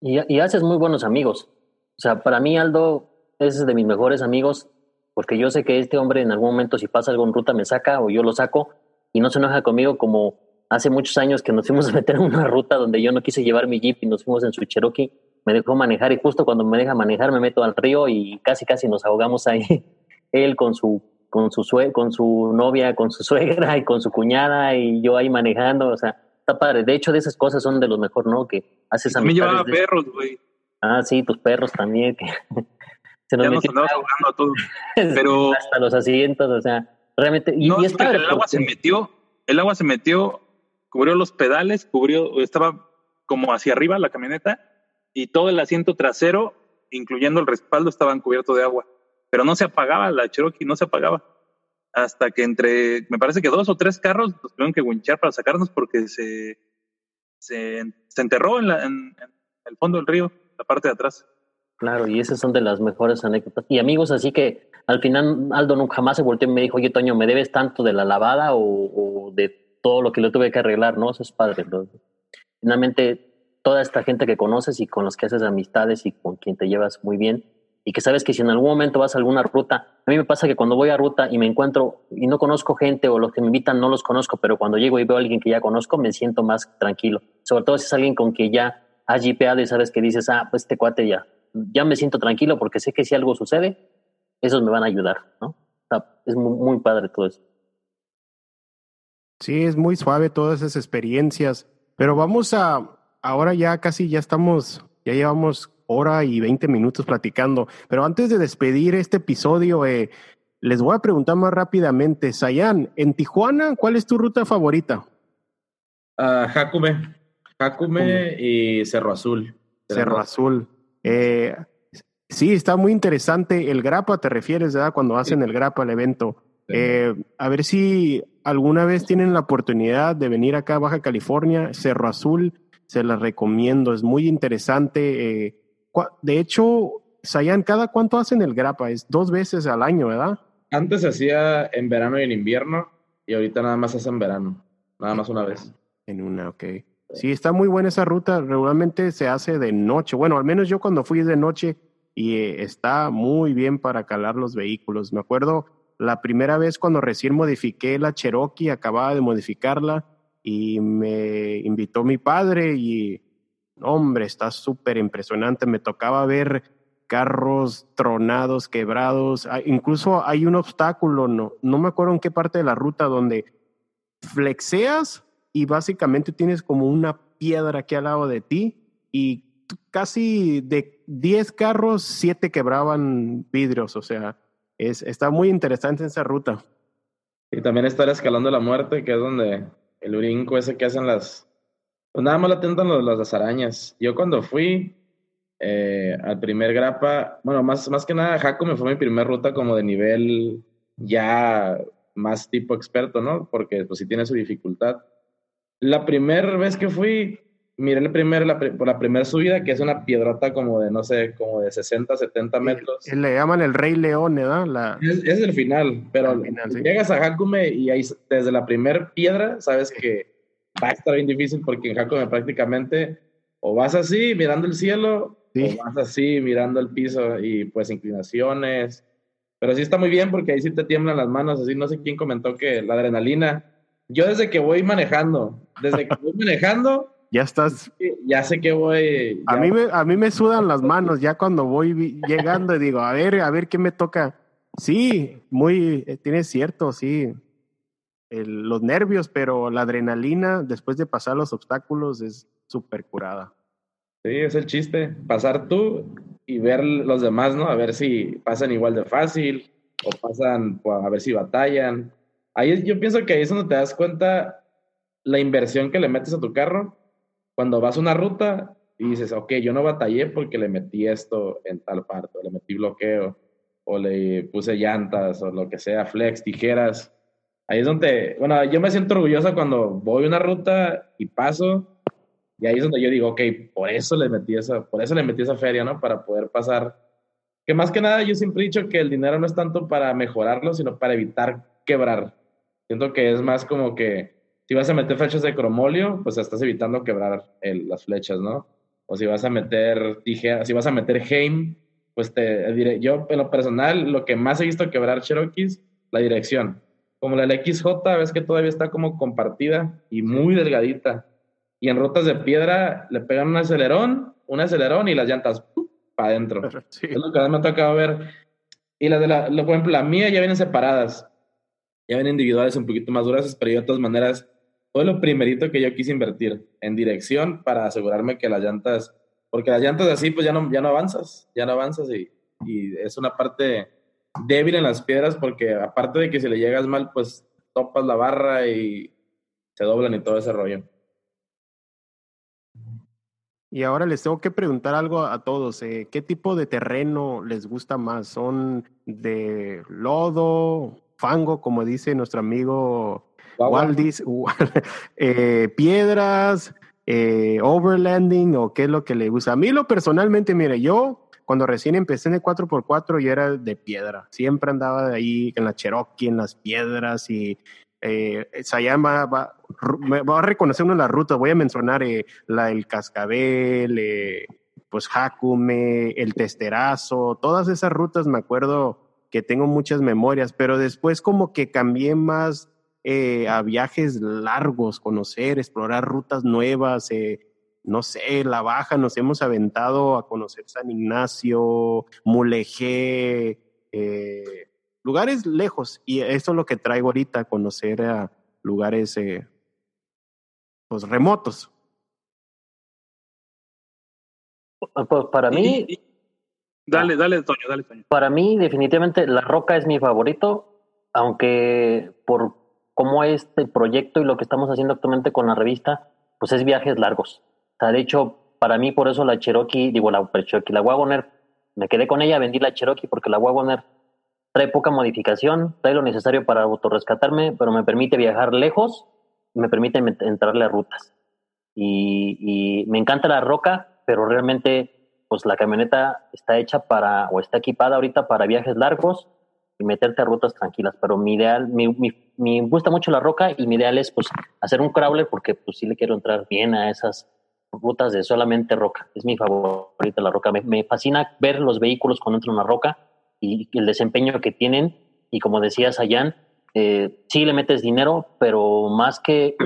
Y, y, haces muy buenos amigos. O sea, para mí Aldo es de mis mejores amigos porque yo sé que este hombre en algún momento si pasa algo en ruta me saca o yo lo saco y no se enoja conmigo como hace muchos años que nos fuimos a meter en una ruta donde yo no quise llevar mi jeep y nos fuimos en su Cherokee, me dejó manejar y justo cuando me deja manejar me meto al río y casi casi nos ahogamos ahí, *laughs* él con su con su sue con su novia, con su *laughs* suegra y con su cuñada y yo ahí manejando, o sea, está padre. De hecho, de esas cosas son de los mejor, ¿no? Que haces a mí llevaba perros, güey. Ah, sí, tus perros también que *laughs* se nos ya nos ahogando a todos. Pero hasta los asientos, o sea, realmente y, y es padre el agua se metió, el agua se metió, cubrió los pedales, cubrió estaba como hacia arriba la camioneta y todo el asiento trasero, incluyendo el respaldo, estaban cubiertos de agua pero no se apagaba la Cherokee, no se apagaba. Hasta que entre, me parece que dos o tres carros nos tuvieron que winchar para sacarnos porque se, se, enterró en, la, el fondo del río, la parte de atrás. Claro, y esas son de las mejores anécdotas. Y amigos, así que al final Aldo nunca jamás se volteó y me dijo, oye, Toño, ¿me debes tanto de la lavada o, de todo lo que le tuve que arreglar? No, eso es padre. Finalmente, toda esta gente que conoces y con los que haces amistades y con quien te llevas muy bien, y que sabes que si en algún momento vas a alguna ruta, a mí me pasa que cuando voy a ruta y me encuentro y no conozco gente o los que me invitan no los conozco, pero cuando llego y veo a alguien que ya conozco, me siento más tranquilo. Sobre todo si es alguien con que ya has jipeado y sabes que dices, ah, pues este cuate ya, ya me siento tranquilo porque sé que si algo sucede, esos me van a ayudar, ¿no? es muy, muy padre todo eso. Sí, es muy suave todas esas experiencias, pero vamos a, ahora ya casi ya estamos, ya llevamos hora y 20 minutos platicando. Pero antes de despedir este episodio, eh, les voy a preguntar más rápidamente. Sayan, en Tijuana, ¿cuál es tu ruta favorita? Uh, Jacume. Jacume y Cerro Azul. Cerro Azul. Eh, sí, está muy interesante. El Grapa, te refieres, ¿verdad? Cuando hacen el Grapa, el evento. Eh, a ver si alguna vez tienen la oportunidad de venir acá a Baja California, Cerro Azul, se las recomiendo, es muy interesante. Eh, de hecho, Sayan, ¿cada cuánto hacen el grapa? Es dos veces al año, ¿verdad? Antes se hacía en verano y en invierno, y ahorita nada más hace en verano, nada más una vez. En una, ok. Sí, está muy buena esa ruta, regularmente se hace de noche. Bueno, al menos yo cuando fui de noche y eh, está muy bien para calar los vehículos. Me acuerdo la primera vez cuando recién modifiqué la Cherokee, acababa de modificarla y me invitó mi padre y hombre, está súper impresionante. Me tocaba ver carros tronados, quebrados. Ah, incluso hay un obstáculo, no, no me acuerdo en qué parte de la ruta, donde flexeas y básicamente tienes como una piedra aquí al lado de ti y casi de 10 carros, 7 quebraban vidrios. O sea, es, está muy interesante esa ruta. Y también está el Escalón de la Muerte, que es donde el brinco ese que hacen las, pues nada más la tentan las arañas. Yo cuando fui eh, al primer grapa, bueno, más, más que nada, Jaco me fue mi primer ruta como de nivel ya más tipo experto, ¿no? Porque pues sí tiene su dificultad. La primera vez que fui, miré el primer, la, por la primera subida, que es una piedrota como de, no sé, como de 60, 70 metros. Le llaman el Rey León, ¿verdad? La... Es, es, el final, pero llegas a Jacume y ahí desde la primera piedra sabes que va a estar bien difícil porque en Jacome prácticamente o vas así mirando el cielo o vas así mirando el piso y pues inclinaciones. Pero sí está muy bien porque ahí sí te tiemblan las manos, así no sé quién comentó que la adrenalina. Yo desde que voy manejando, desde que voy manejando, ya estás. Ya sé que voy. A, mí me, a mí me sudan las manos ya cuando voy llegando y digo, a ver, a ver qué me toca. Sí, muy, eh, tienes cierto, sí los nervios, pero la adrenalina después de pasar los obstáculos es súper curada. Sí, es el chiste, pasar tú y ver los demás, ¿no? A ver si pasan igual de fácil o pasan, pues, a ver si batallan. Ahí yo pienso que ahí es donde te das cuenta la inversión que le metes a tu carro, cuando vas a una ruta y dices, ok, yo no batallé porque le metí esto en tal parte, o le metí bloqueo, o le puse llantas, o lo que sea, flex, tijeras. Ahí es donde, bueno, yo me siento orgullosa cuando voy a una ruta y paso, y ahí es donde yo digo, ok, por eso le metí esa, por eso le metí esa feria, ¿no? Para poder pasar. Que más que nada yo siempre he dicho que el dinero no es tanto para mejorarlo, sino para evitar quebrar. Siento que es más como que si vas a meter flechas de cromolio, pues estás evitando quebrar las flechas, ¿no? O si vas a meter tijeras, si vas a meter Heim, pues te diré, yo en lo personal, lo que más he visto quebrar Cherokees, la dirección. Como la XJ, ves que todavía está como compartida y muy delgadita. Y en rutas de piedra le pegan un acelerón, un acelerón y las llantas para adentro. *laughs* Es lo que me ha tocado ver. Y las de la, por ejemplo, la mía ya vienen separadas. Ya vienen individuales un poquito más duras, pero yo de todas maneras fue lo primerito que yo quise invertir en dirección para asegurarme que las llantas, porque las llantas así pues ya no, ya no avanzas, ya no avanzas y, es una parte débil en las piedras porque aparte de que si le llegas mal pues topas la barra y se doblan y todo ese rollo. Y ahora les tengo que preguntar algo a todos. Eh, ¿Qué tipo de terreno les gusta más? ¿Son de lodo, fango, como dice nuestro amigo Waldis, *laughs* eh, piedras, eh, overlanding o qué es lo que le gusta. A mí lo personalmente, mire, yo cuando recién empecé en el 4x4 yo era de piedra. Siempre andaba de ahí en la Cherokee, en las piedras y eh, Sayama va, va, a reconocer una de las rutas. Voy a mencionar eh, la el Cascabel, pues Jacume, el Testerazo, todas esas rutas me acuerdo que tengo muchas memorias, pero después como que cambié más eh, a viajes largos, conocer, explorar rutas nuevas, eh, no sé, La Baja, nos hemos aventado a conocer San Ignacio, Mulegé, eh, lugares lejos. Y eso es lo que traigo ahorita, conocer a lugares pues, remotos. Pues para mí... Dale, dale, Toño, dale, Toño. Para mí, definitivamente, La Roca es mi favorito, aunque por cómo este proyecto y lo que estamos haciendo actualmente con la revista, pues es viajes largos. O sea, de hecho, para mí por eso la Cherokee, digo la Cherokee, la Wagoner, me quedé con ella, vendí la Cherokee porque la Wagoner trae poca modificación, trae lo necesario para autorrescatarme, pero me permite viajar lejos me permite entrarle a rutas. Y, y me encanta la roca, pero realmente pues la camioneta está hecha para, o está equipada ahorita para viajes largos, y meterte a rutas tranquilas. Pero mi ideal, me mi, gusta mucho la roca y mi ideal es pues hacer un crawler porque pues sí le quiero entrar bien a esas rutas de solamente roca. Es mi favorita la roca. Me, fascina ver los vehículos cuando entran a una roca y el desempeño que tienen. Y como decía Sayan, eh, sí le metes dinero, pero más que... *clears throat*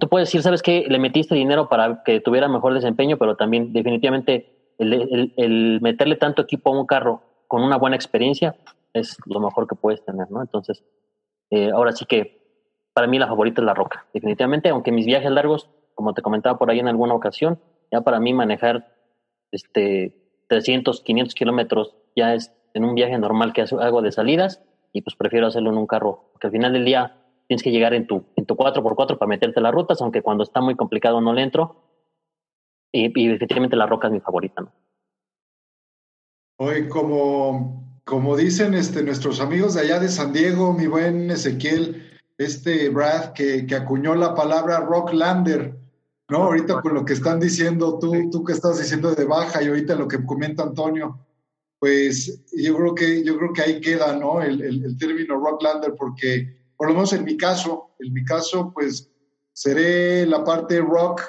Tú puedes decir, ¿sabes qué? Le metiste dinero para que tuviera mejor desempeño, pero también definitivamente el, el meterle tanto equipo a un carro con una buena experiencia es lo mejor que puedes tener, ¿no? Entonces, eh, ahora sí que para mí la favorita es la roca, definitivamente, aunque mis viajes largos, como te comentaba por ahí en alguna ocasión, ya para mí manejar este 300, 500 kilómetros ya es en un viaje normal que hago de salidas y pues prefiero hacerlo en un carro, porque al final del día tienes que llegar en tu, en tu 4x4 para meterte las rutas, aunque cuando está muy complicado no le entro. Y, y definitivamente la roca es mi favorita, ¿no? Hoy, como, como dicen este, nuestros amigos de allá de San Diego, mi buen Ezequiel, este Brad, que, que acuñó la palabra Rocklander, ¿no? Ahorita con lo que están diciendo tú, tú que estás diciendo de baja y ahorita lo que comenta Antonio, pues yo creo que, yo creo que ahí queda, ¿no? El, el, el término Rocklander, porque por lo menos en mi caso, en mi caso, pues seré la parte rock,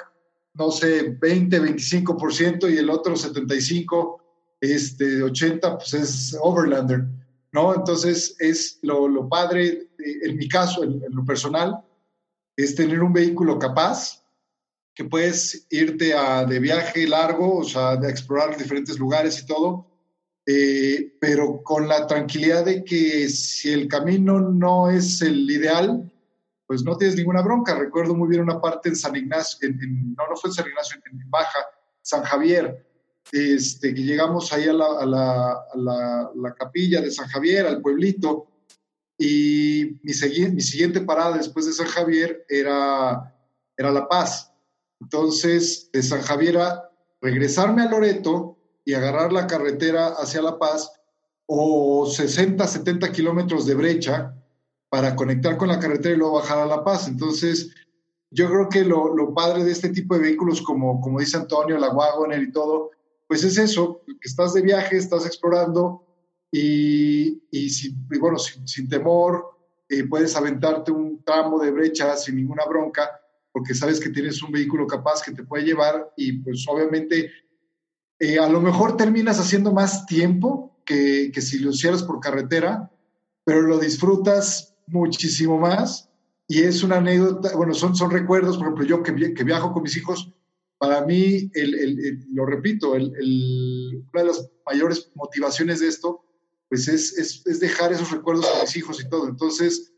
no sé, 20, 25% y el otro 75% este, 80 pues es Overlander, ¿no? Entonces es lo, lo padre, eh, en mi caso, en, lo personal, es tener un vehículo capaz que puedes irte a, de viaje largo, o sea, de explorar diferentes lugares y todo, eh, pero con la tranquilidad de que si el camino no es el ideal, pues no tienes ninguna bronca. Recuerdo muy bien una parte en San Ignacio, no, no fue en San Ignacio, en Baja, San Javier, este, que llegamos ahí a la, capilla de San Javier, al pueblito, y mi, siguiente parada después de San Javier era era La Paz. Entonces, de San Javier a regresarme a Loreto y agarrar la carretera hacia La Paz o 60, 70 kilómetros de brecha para conectar con la carretera y luego bajar a La Paz. Entonces, yo creo que lo, lo padre de este tipo de vehículos, como, como dice Antonio, la Wagoner y todo, pues es eso, que estás de viaje, estás explorando y, y, sin, bueno, sin, temor, eh, puedes aventarte un tramo de brecha sin ninguna bronca, porque sabes que tienes un vehículo capaz que te puede llevar y pues obviamente eh, a lo mejor terminas haciendo más tiempo que, que si lo hicieras por carretera, pero lo disfrutas muchísimo más. Y es una anécdota, bueno, son, son recuerdos, por ejemplo, yo que, que viajo con mis hijos, para mí, el, el, lo repito, una de las mayores motivaciones de esto, pues es, es, es, dejar esos recuerdos con mis hijos y todo. Entonces,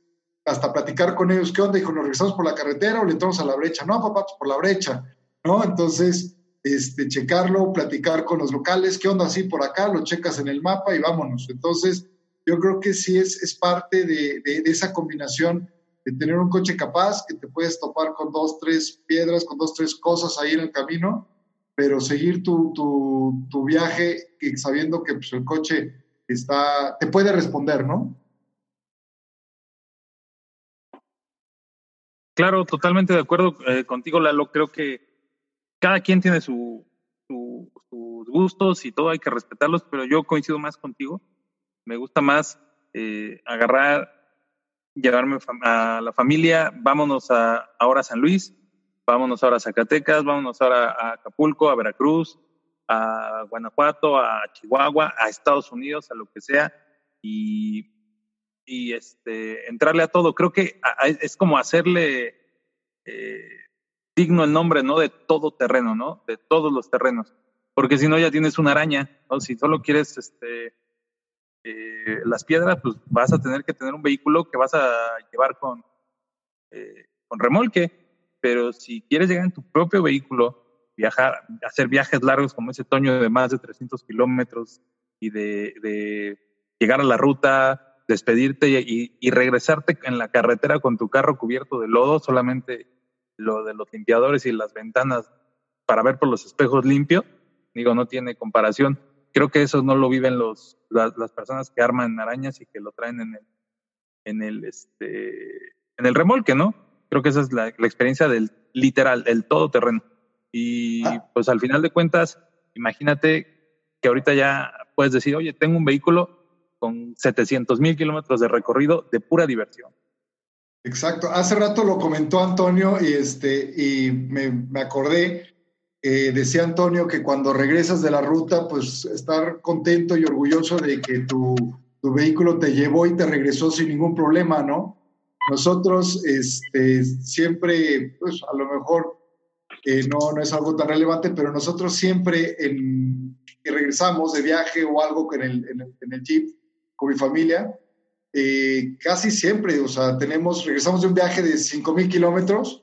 hasta platicar con ellos, ¿qué onda? Dijo, ¿nos regresamos por la carretera o le entramos a la brecha? No, papá, pues por la brecha, ¿no? Entonces, este, checarlo, platicar con los locales, ¿qué onda? Así por acá, lo checas en el mapa y vámonos. Entonces, yo creo que sí es, es parte de, de, de esa combinación de tener un coche capaz, que te puedes topar con dos, tres piedras, con dos, tres cosas ahí en el camino, pero seguir tu, tu, tu viaje sabiendo que pues, el coche está, te puede responder, ¿no? Claro, totalmente de acuerdo eh, contigo, Lalo. Creo que cada quien tiene su, sus gustos y todo hay que respetarlos, pero yo coincido más contigo. Me gusta más eh, agarrar llevarme a la familia, vámonos a, ahora a San Luis, vámonos ahora a Zacatecas, vámonos ahora a Acapulco, a Veracruz, a Guanajuato, a Chihuahua, a Estados Unidos, a lo que sea, y, y este, entrarle a todo. Creo que es como hacerle eh, digno el nombre, ¿no? De todo terreno, ¿no? De todos los terrenos. Porque si no, ya tienes una araña, ¿no? Si solo quieres este, eh, las piedras, pues vas a tener que tener un vehículo que vas a llevar con, eh, con remolque. Pero si quieres llegar en tu propio vehículo, viajar, hacer viajes largos como ese Toño de más de 300 kilómetros y de, llegar a la ruta, despedirte y, y, regresarte en la carretera con tu carro cubierto de lodo, solamente lo de los limpiadores y las ventanas para ver por los espejos limpio, digo, no tiene comparación creo que eso no lo viven los, las, personas que arman arañas y que lo traen en el, en el, este, en el remolque, ¿no? Creo que esa es la, experiencia del literal, el todoterreno. Y ah. pues al final de cuentas, imagínate que ahorita ya puedes decir, oye, tengo un vehículo con 700 mil kilómetros de recorrido de pura diversión. Exacto. Hace rato lo comentó Antonio y, este, y me, me acordé eh, decía Antonio que cuando regresas de la ruta, pues estar contento y orgulloso de que tu, tu vehículo te llevó y te regresó sin ningún problema, ¿no? Nosotros este, siempre, pues a lo mejor eh, no, no es algo tan relevante, pero nosotros siempre en, que regresamos de viaje o algo en el, en el, en el Jeep con mi familia, eh, casi siempre, o sea, tenemos, regresamos de un viaje de 5.000 kilómetros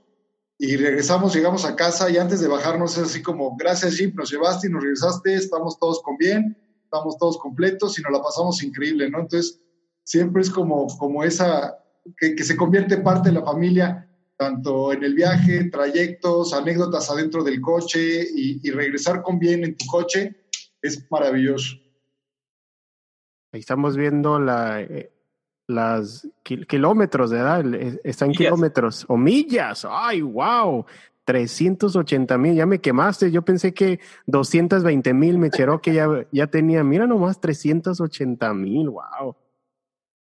y regresamos, llegamos a casa y antes de bajarnos es así como, gracias Jeep, nos llevaste y nos regresaste, estamos todos con bien, estamos todos completos y nos la pasamos increíble, ¿no? Entonces, siempre es como, como esa, que, que se convierte parte de la familia, tanto en el viaje, trayectos, anécdotas adentro del coche y, y regresar con bien en tu coche, es maravilloso. Estamos viendo la, eh, las kilómetros de edad, están kilómetros o millas. ¡Ay, wow! 380 mil, ya me quemaste. Yo pensé que 220 mil me cheró que ya, ya tenía. Mira nomás, 380 mil, wow.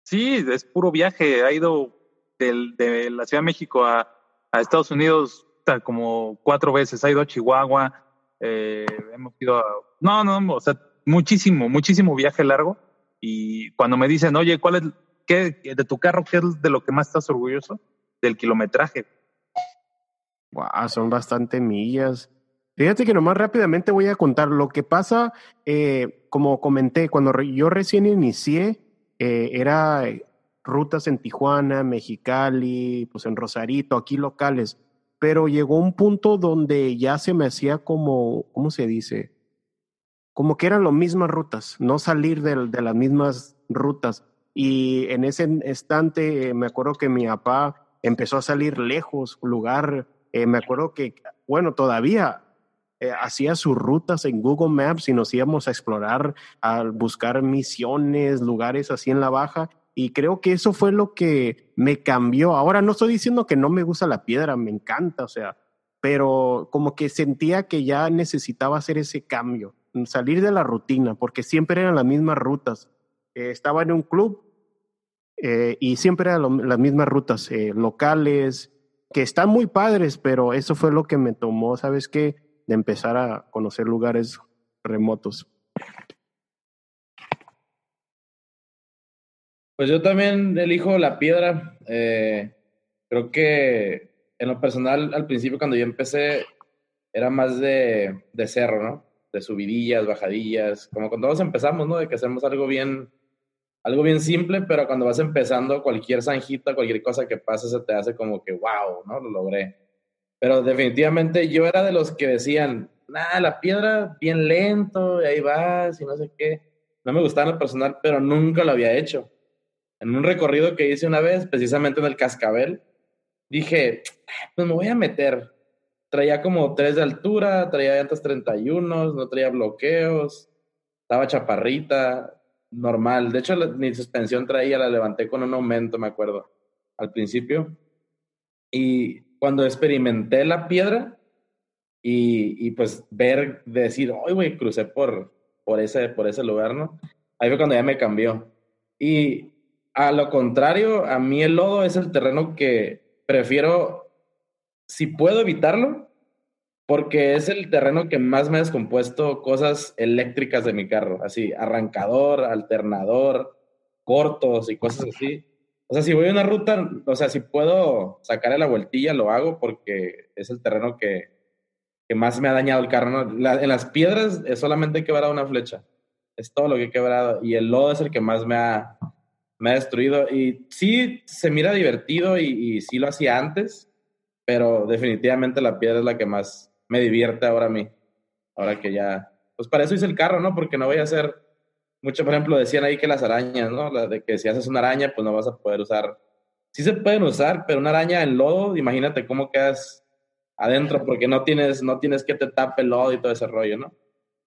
Sí, es puro viaje. Ha ido del, de la Ciudad de México a, a, Estados Unidos como cuatro veces. Ha ido a Chihuahua. Eh, hemos ido a. No, no, o sea, muchísimo, muchísimo viaje largo. Y cuando me dicen, oye, ¿cuál es ¿qué, de tu carro, qué es de lo que más estás orgulloso? Del kilometraje. Wow, son bastante millas. Fíjate que nomás rápidamente voy a contar lo que pasa, eh, como comenté, cuando yo recién inicié, eh, era rutas en Tijuana, Mexicali, pues en Rosarito, aquí locales, pero llegó un punto donde ya se me hacía como, ¿cómo se dice? Como que eran las mismas rutas, no salir de, de las mismas rutas. Y en ese instante me acuerdo que mi papá empezó a salir lejos, lugar Eh, me acuerdo que, bueno, todavía eh, hacía sus rutas en Google Maps y nos íbamos a explorar, a buscar misiones, lugares así en la baja. Y creo que eso fue lo que me cambió. Ahora no estoy diciendo que no me gusta la piedra, me encanta, o sea, pero como que sentía que ya necesitaba hacer ese cambio, salir de la rutina, porque siempre eran las mismas rutas. Eh, estaba en un club eh, y siempre eran las mismas rutas eh, locales, que están muy padres, pero eso fue lo que me tomó, ¿sabes qué? De empezar a conocer lugares remotos. Pues yo también elijo la piedra. creo que en lo personal, al principio cuando yo empecé, era más de, de cerro, ¿no? De subidillas, bajadillas, como cuando todos empezamos, ¿no? De que hacemos algo bien, algo bien simple, pero cuando vas empezando, cualquier zanjita, cualquier cosa que pase, se te hace como que, wow, ¿no? Lo logré. Pero definitivamente yo era de los que decían, nada, la piedra bien lento, y ahí vas, y no sé qué. No me gustaba en lo personal, pero nunca lo había hecho. En un recorrido que hice una vez, precisamente en el Cascabel, dije, pues me voy a meter. Traía como 3 de altura, traía llantas 31, no traía bloqueos, estaba chaparrita, normal. De hecho, mi suspensión traía, la levanté con un aumento, me acuerdo, al principio. Y cuando experimenté la piedra y, pues ver, decir, ay, güey, crucé por, por, ese, por ese lugar, ¿no? Ahí fue cuando ya me cambió. Y a lo contrario, a mí el lodo es el terreno que prefiero, si puedo evitarlo, porque es el terreno que más me ha descompuesto cosas eléctricas de mi carro, así, arrancador, alternador, cortos y cosas así. O sea, si voy a una ruta, o sea, si puedo sacarle la vueltilla, lo hago porque es el terreno que, que más me ha dañado el carro. en las piedras es solamente he quebrado una flecha. Es todo lo que he quebrado. Y el lodo es el que más me ha, me ha destruido. Y sí, se mira divertido y, y, sí lo hacía antes, pero definitivamente la piedra es la que más me divierte ahora a mí. Ahora que ya, pues para eso hice el carro, ¿no? Porque no voy a hacer mucho, por ejemplo, decían ahí que las arañas, ¿no? La de que si haces una araña, pues no vas a poder usar. Sí se pueden usar, pero una araña en lodo, imagínate cómo quedas adentro, porque no tienes, no tienes que te tape el lodo y todo ese rollo, ¿no?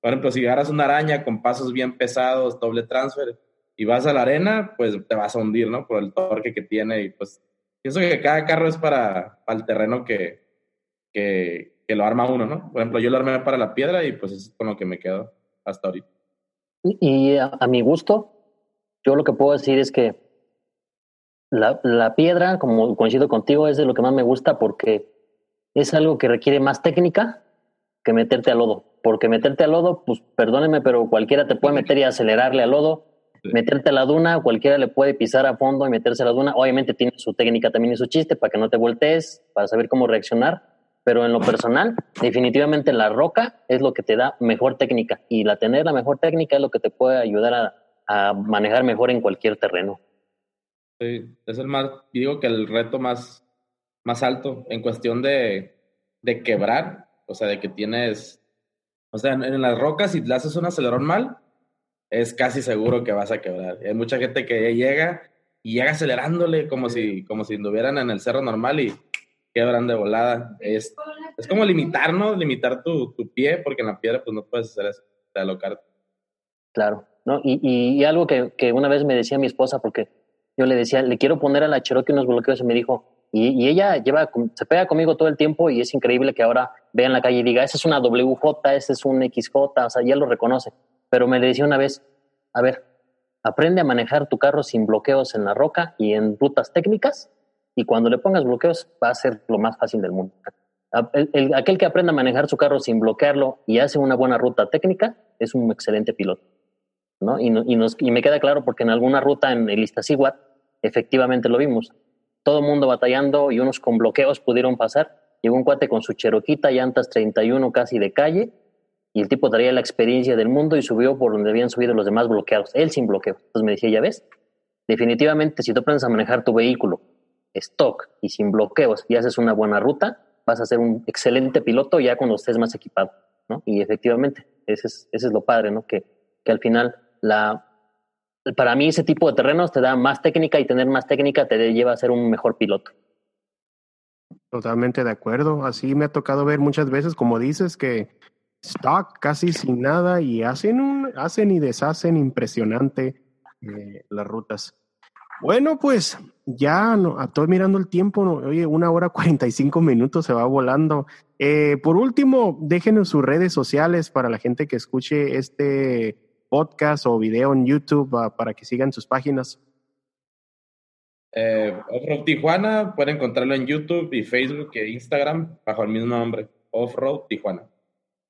Por ejemplo, si agarras una araña con pasos bien pesados, doble transfer, y vas a la arena, pues te vas a hundir, ¿no? Por el torque que tiene y pues pienso que cada carro es para, para el terreno que, que, que, lo arma uno, ¿no? Por ejemplo, yo lo armé para la piedra y pues es con lo que me quedo hasta ahorita. Y, a, mi gusto, yo lo que puedo decir es que la, la piedra, como coincido contigo, es de lo que más me gusta porque es algo que requiere más técnica que meterte al lodo. Porque meterte al lodo, pues perdóneme, pero cualquiera te puede meter y acelerarle al lodo meterte a la duna, cualquiera le puede pisar a fondo y meterse a la duna. Obviamente tiene su técnica también y su chiste para que no te voltees, para saber cómo reaccionar. Pero en lo personal, definitivamente la roca es lo que te da mejor técnica. Y la tener la mejor técnica es lo que te puede ayudar a, a manejar mejor en cualquier terreno. Sí, es el más, digo que el reto más, más alto en cuestión de, de quebrar, o sea, de que tienes, o sea, en, en las rocas, si le haces un acelerón mal, es casi seguro que vas a quebrar. Hay mucha gente que llega y llega acelerándole como si, como si anduvieran en el cerro normal y quebran de volada. Es, es como limitar, ¿no? Limitar tu, tu, pie, porque en la piedra pues no puedes hacer eso, de alocarte. Claro, ¿no? Y, y, algo que, que, una vez me decía mi esposa, porque yo le decía, le quiero poner a la Cherokee unos bloqueos y me dijo, y, y, ella lleva, se pega conmigo todo el tiempo y es increíble que ahora vea en la calle y diga, esa es una WJ, ese es un XJ, o sea, ya lo reconoce pero me decía una vez, a ver, aprende a manejar tu carro sin bloqueos en la roca y en rutas técnicas, y cuando le pongas bloqueos va a ser lo más fácil del mundo. aquel que aprende a manejar su carro sin bloquearlo y hace una buena ruta técnica es un excelente piloto. ¿no? Y, y, nos, y me queda claro porque en alguna ruta en el Iztaccíhuatl efectivamente lo vimos. Todo el mundo batallando y unos con bloqueos pudieron pasar. Llegó un cuate con su cheroquita, llantas 31 casi de calle, y el tipo traía la experiencia del mundo y subió por donde habían subido los demás bloqueados, él sin bloqueo. Entonces me decía, ya ves, definitivamente si tú aprendes a manejar tu vehículo stock y sin bloqueos y haces una buena ruta, vas a ser un excelente piloto ya cuando estés más equipado, ¿no? Y efectivamente, ese es, ese es lo padre, ¿no? Que, que al final la, para mí ese tipo de terrenos te da más técnica y tener más técnica te lleva a ser un mejor piloto. Totalmente de acuerdo. Así me ha tocado ver muchas veces, como dices, que stock casi sin nada y hacen un, hacen y deshacen impresionante eh, las rutas. Bueno, pues ya no, estoy mirando el tiempo, oye, una hora 45 minutos se va volando. Eh, por último, déjenos sus redes sociales para la gente que escuche este podcast o video en YouTube uh, para que sigan sus páginas. Eh, Offroad Tijuana, pueden encontrarlo en YouTube y Facebook e Instagram bajo el mismo nombre, Offroad Tijuana.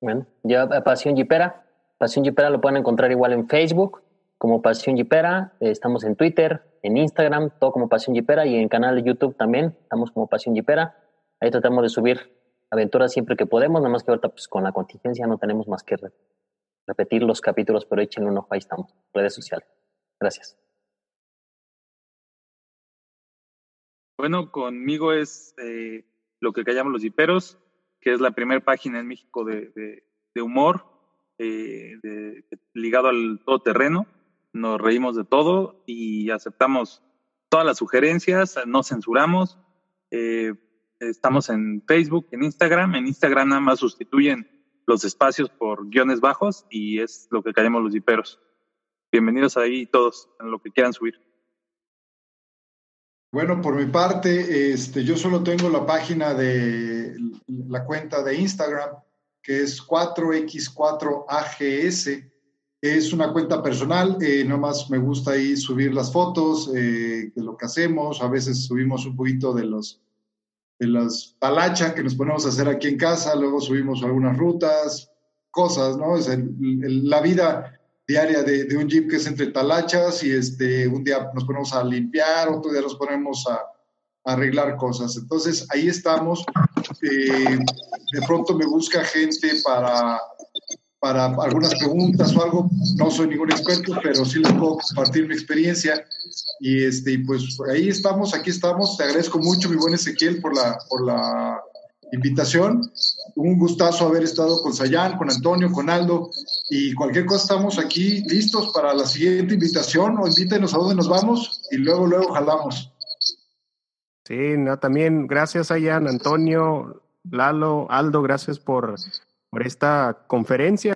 Bueno, ya eh, Pasión Jipera. Pasión Jipera lo pueden encontrar igual en Facebook como Pasión Jipera. estamos en Twitter, en Instagram, todo como Pasión Jipera y en canal de YouTube también estamos como Pasión Jipera. Ahí tratamos de subir aventuras siempre que podemos, nada más que ahorita pues con la contingencia no tenemos más que repetir los capítulos, pero échenle un ojo, ahí estamos, redes sociales. Gracias. Bueno, conmigo es eh, lo que callamos los hiperos, que es la primera página en México de, humor eh, ligado al todoterreno. Nos reímos de todo y aceptamos todas las sugerencias, no censuramos. Eh, estamos en Facebook, en Instagram. En Instagram nada más sustituyen los espacios por guiones bajos y es lo que callamos los hiperos. Bienvenidos ahí todos, en lo que quieran subir. Bueno, por mi parte, este, yo solo tengo la página de la cuenta de Instagram, que es 4x4ags. Es una cuenta personal, eh, nomás me gusta ahí subir las fotos eh, de lo que hacemos. A veces subimos un poquito de los de las talachas que nos ponemos a hacer aquí en casa, luego subimos algunas rutas, cosas, ¿no? Es la vida diaria de, un jeep que es entre talachas y este, un día nos ponemos a limpiar, otro día nos ponemos a, arreglar cosas. Entonces ahí estamos. Eh, de pronto me busca gente para, para algunas preguntas o algo. No soy ningún experto, pero sí les puedo compartir mi experiencia. Y este, pues ahí estamos, aquí estamos. Te agradezco mucho, mi buen Ezequiel, por la, por la invitación. Un gustazo haber estado con Sayán, con Antonio, con Aldo y cualquier cosa estamos aquí listos para la siguiente invitación o invítenos a dónde nos vamos y luego, luego jalamos. Sí, no, también gracias Sayán, Antonio, Lalo, Aldo, gracias por, por esta conferencia.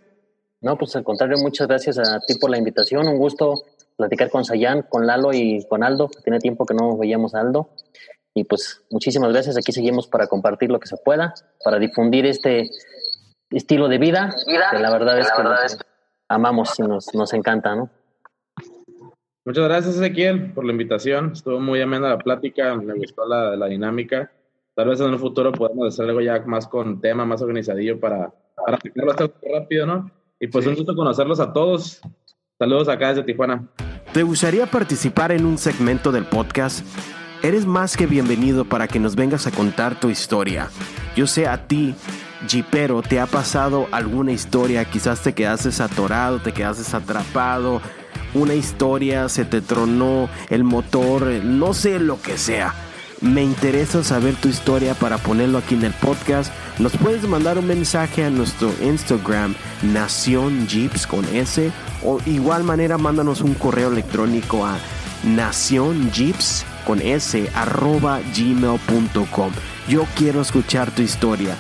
No, pues al contrario, muchas gracias a ti por la invitación. Un gusto platicar con Sayán, con Lalo y con Aldo. Tiene tiempo que no veíamos a Aldo. Y pues muchísimas gracias. Aquí seguimos para compartir lo que se pueda, para difundir este estilo de vida, que la verdad es que amamos y nos, nos encanta, ¿no? Muchas gracias, Ezequiel, por la invitación. Estuvo muy amena la plática, me gustó la, la dinámica. Tal vez en un futuro podamos hacer algo ya más con tema, más organizadillo para, para bastante rápido, ¿no? Y pues un gusto conocerlos a todos. Saludos acá desde Tijuana. ¿Te gustaría participar en un segmento del podcast? Eres más que bienvenido para que nos vengas a contar tu historia. Yo sé a ti, Jeepero, te ha pasado alguna historia, quizás te quedaste atorado, te quedaste atrapado, una historia, se te tronó el motor, no sé lo que sea. Me interesa saber tu historia para ponerlo aquí en el podcast. Nos puedes mandar un mensaje a nuestro Instagram, Nación Jeeps con S, o igual manera mándanos un correo electrónico a Nación Jeeps con s arroba gmail.com. Yo quiero escuchar tu historia.